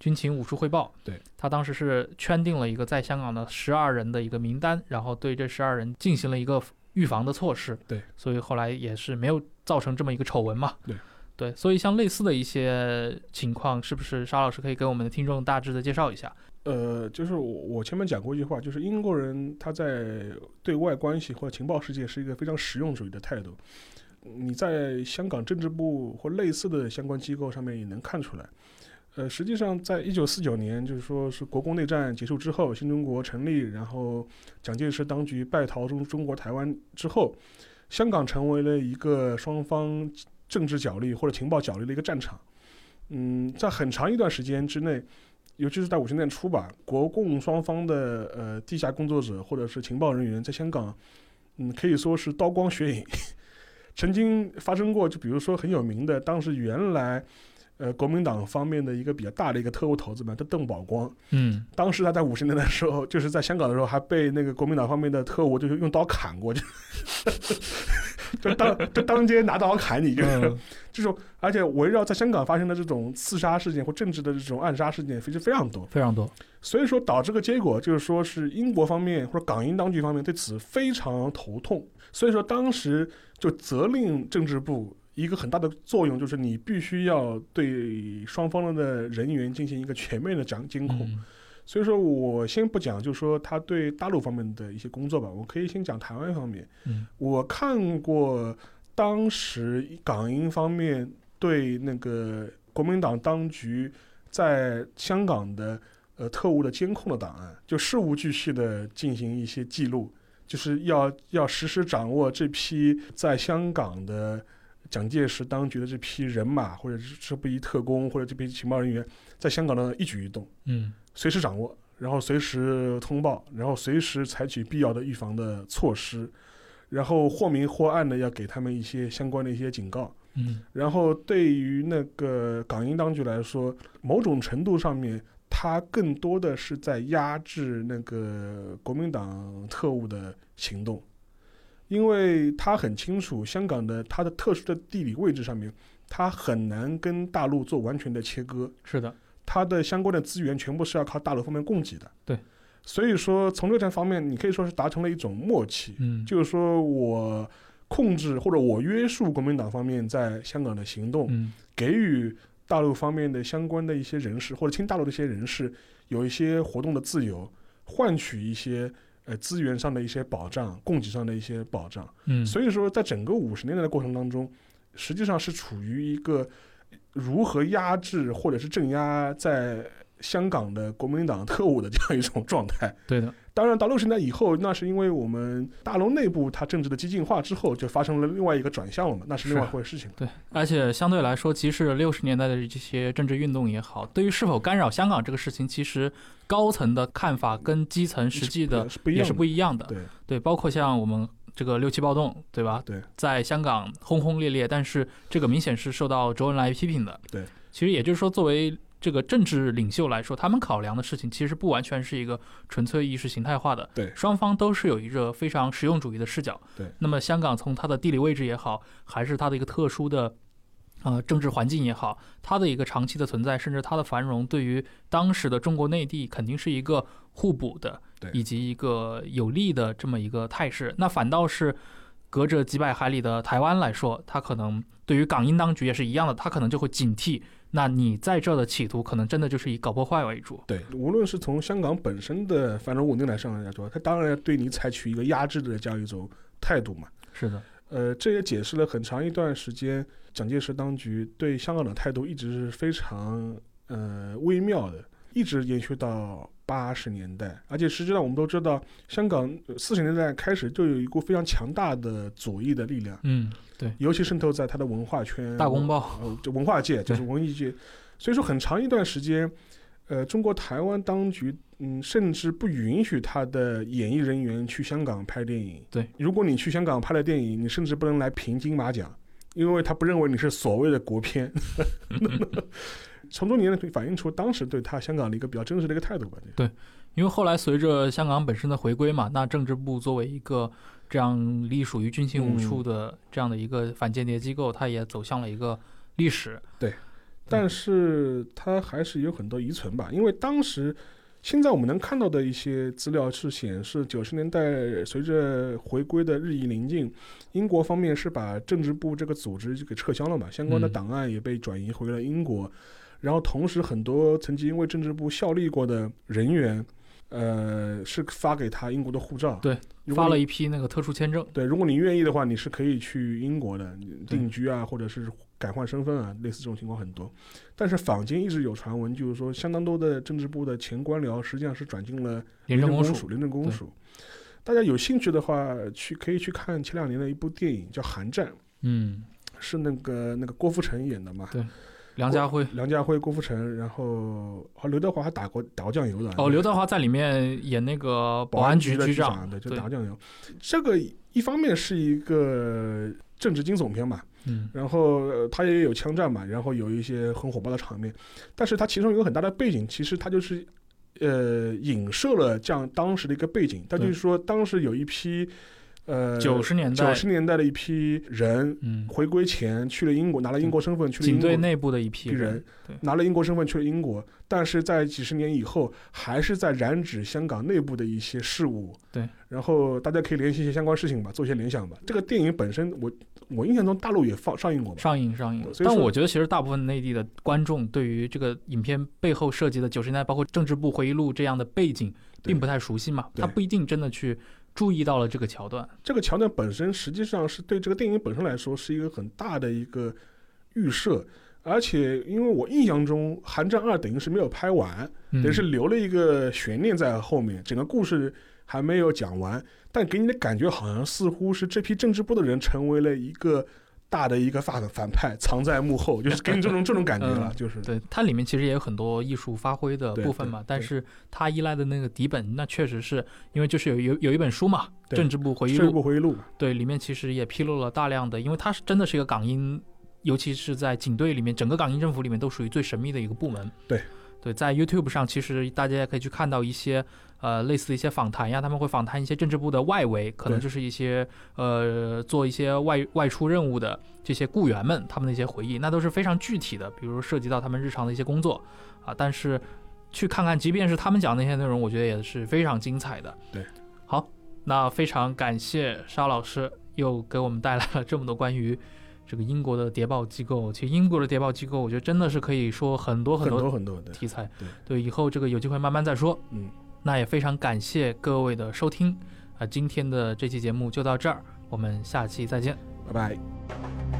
军情五处汇报。对，他当时是圈定了一个在香港的十二人的一个名单，然后对这十二人进行了一个预防的措施。对，所以后来也是没有造成这么一个丑闻嘛。对，对，所以像类似的一些情况，是不是沙老师可以给我们的听众大致的介绍一下？呃，就是我我前面讲过一句话，就是英国人他在对外关系或者情报世界是一个非常实用主义的态度。你在香港政治部或类似的相关机构上面也能看出来。呃，实际上，在一九四九年，就是说是国共内战结束之后，新中国成立，然后蒋介石当局败逃中中国台湾之后，香港成为了一个双方政治角力或者情报角力的一个战场。嗯，在很长一段时间之内，尤其是在五十年代初吧，国共双方的呃地下工作者或者是情报人员在香港，嗯，可以说是刀光血影。曾经发生过，就比如说很有名的，当时原来呃国民党方面的一个比较大的一个特务头子嘛，叫邓宝光。嗯，当时他在五十年代的时候，就是在香港的时候，还被那个国民党方面的特务就是用刀砍过，就就当就当街拿刀砍你，就 是、嗯这种，而且围绕在香港发生的这种刺杀事件或政治的这种暗杀事件，其实非常多。非常多。所以说导致个结果就是说是英国方面或者港英当局方面对此非常头痛，所以说当时就责令政治部一个很大的作用就是你必须要对双方的人员进行一个全面的讲监控。嗯所以说我先不讲，就是说他对大陆方面的一些工作吧，我可以先讲台湾方面。嗯我看过当时港英方面对那个国民党当局在香港的呃特务的监控的档案，就事无巨细的进行一些记录，就是要要实时掌握这批在香港的蒋介石当局的这批人马，或者是这批特工或者这批情报人员在香港的一举一动。嗯随时掌握，然后随时通报，然后随时采取必要的预防的措施，然后或明或暗的要给他们一些相关的一些警告。嗯然后对于那个港英当局来说，某种程度上面，他更多的是在压制那个国民党特务的行动，因为他很清楚香港的它的特殊的地理位置上面，它很难跟大陆做完全的切割。是的，它的相关的资源全部是要靠大陆方面供给的。对，所以说从这个方面，你可以说是达成了一种默契，嗯就是说我控制或者我约束国民党方面在香港的行动，嗯给予大陆方面的相关的一些人士或者亲大陆的一些人士有一些活动的自由，换取一些呃资源上的一些保障、供给上的一些保障。嗯，所以说，在整个五十年代的过程当中，实际上是处于一个如何压制或者是镇压在香港的国民党特务的这样一种状态。对的，当然，到六十年代以后，那是因为我们大陆内部它政治的激进化之后，就发生了另外一个转向了嘛，那是另外一回事情。对，而且相对来说，即使六十年代的这些政治运动也好，对于是否干扰香港这个事情，其实高层的看法跟基层实际的，也是不一样的。对对，包括像我们这个六七暴动，对吧？对，在香港轰轰烈烈，但是这个明显是受到周恩来批评的。对，其实也就是说，作为这个政治领袖来说，他们考量的事情其实不完全是一个纯粹意识形态化的。对双方都是有一个非常实用主义的视角。对，那么香港从它的地理位置也好，还是它的一个特殊的。呃，政治环境也好，它的一个长期的存在，甚至它的繁荣，对于当时的中国内地肯定是一个互补的，对以及一个有利的这么一个态势。那反倒是隔着几百海里的台湾来说，它可能对于港英当局也是一样的，它可能就会警惕。那你在这的企图，可能真的就是以搞破坏为主。对，无论是从香港本身的繁荣稳定来上来说，他当然要对你采取一个压制的这样一种态度嘛。是的，呃，这也解释了很长一段时间蒋介石当局对香港的态度一直是非常呃微妙的，一直延续到八十年代。而且实际上我们都知道，香港四十年代开始就有一股非常强大的左翼的力量，嗯，尤其渗透在他的文化圈、大公报，呃，就文化界，就是文艺界。所以说，很长一段时间，呃，中国台湾当局，嗯，甚至不允许他的演艺人员去香港拍电影。对，如果你去香港拍了电影，你甚至不能来评金马奖，因为他不认为你是所谓的国片。从中你也可以反映出当时对他香港的一个比较真实的一个态度吧。对因为后来随着香港本身的回归嘛，那政治部作为一个这样隶属于军情五处的这样的一个反间谍机构，它也走向了一个历史。对。但是它还是有很多遗存吧，因为当时现在我们能看到的一些资料是显示，九十年代随着回归的日益临近，英国方面是把政治部这个组织就给撤销了嘛，相关的嗯。档案也被转移回了英国，然后同时很多曾经为政治部效力过的人员，呃，是发给他英国的护照，对，发了一批那个特殊签证。对，如果你愿意的话，你是可以去英国的定居啊，或者是改换身份啊，类似这种情况很多。但是坊间一直有传闻，就是说相当多的政治部的前官僚实际上是转进了。廉政公署，廉政公署，大家有兴趣的话，去可以去看前两年的一部电影叫《寒战》，嗯，是那个那个郭富城演的嘛？对梁家辉。梁家辉、郭富城，然后和刘德华还打过打过酱油的。哦，刘德华在里面演那个保安局的局长，对，就对打酱油。这个一方面是一个政治惊悚片嘛，嗯，然后呃它也有枪战嘛，然后有一些很火爆的场面，但是它其中有个很大的背景，其实它就是呃影射了这样当时的一个背景，它就是说当时有一批呃九十年代九，十年代的一批人嗯，回归前去了英国，拿了英国身份去了英国警队。内部的一批批人拿了英国身份去了英国，但是在几十年以后，还是在染指香港内部的一些事物。对，然后大家可以联系一些相关事情吧，做一些联想吧。这个电影本身，我我印象中大陆也放上映过吧？上映上映但我觉得其实大部分内地的观众对于这个影片背后涉及的九十年代包括政治部回忆录这样的背景，并不太熟悉嘛，他不一定真的去注意到了这个桥段。这个桥段本身实际上是对这个电影本身来说是一个很大的一个预设。而且，因为我印象中《寒战二》等于是没有拍完，嗯等于是留了一个悬念在后面，整个故事还没有讲完，但给你的感觉好像似乎是这批政治部的人成为了一个大的一个反反派，藏在幕后，就是 给你这种这种感觉了，嗯就是对，它里面其实也有很多艺术发挥的部分嘛但是它依赖的那个底本，那确实是因为就是有有有一本书嘛，《政治部回忆政治录》，部回忆录，对，里面其实也披露了大量的，因为它是真的是一个港英，尤其是在警队里面，整个港英政府里面都属于最神秘的一个部门。对，对，在 YouTube 上，其实大家也可以去看到一些呃类似的一些访谈呀，他们会访谈一些政治部的外围，可能就是一些呃做一些外外出任务的这些雇员们他们的一些回忆，那都是非常具体的，比如涉及到他们日常的一些工作啊，但是去看看，即便是他们讲那些内容，我觉得也是非常精彩的。对，好，那非常感谢沙老师又给我们带来了这么多关于这个英国的谍报机构。其实英国的谍报机构，我觉得真的是可以说很多很多多很多的，题材。对以后这个有机会慢慢再说。嗯，那也非常感谢各位的收听啊、今天的这期节目就到这儿，我们下期再见。拜拜。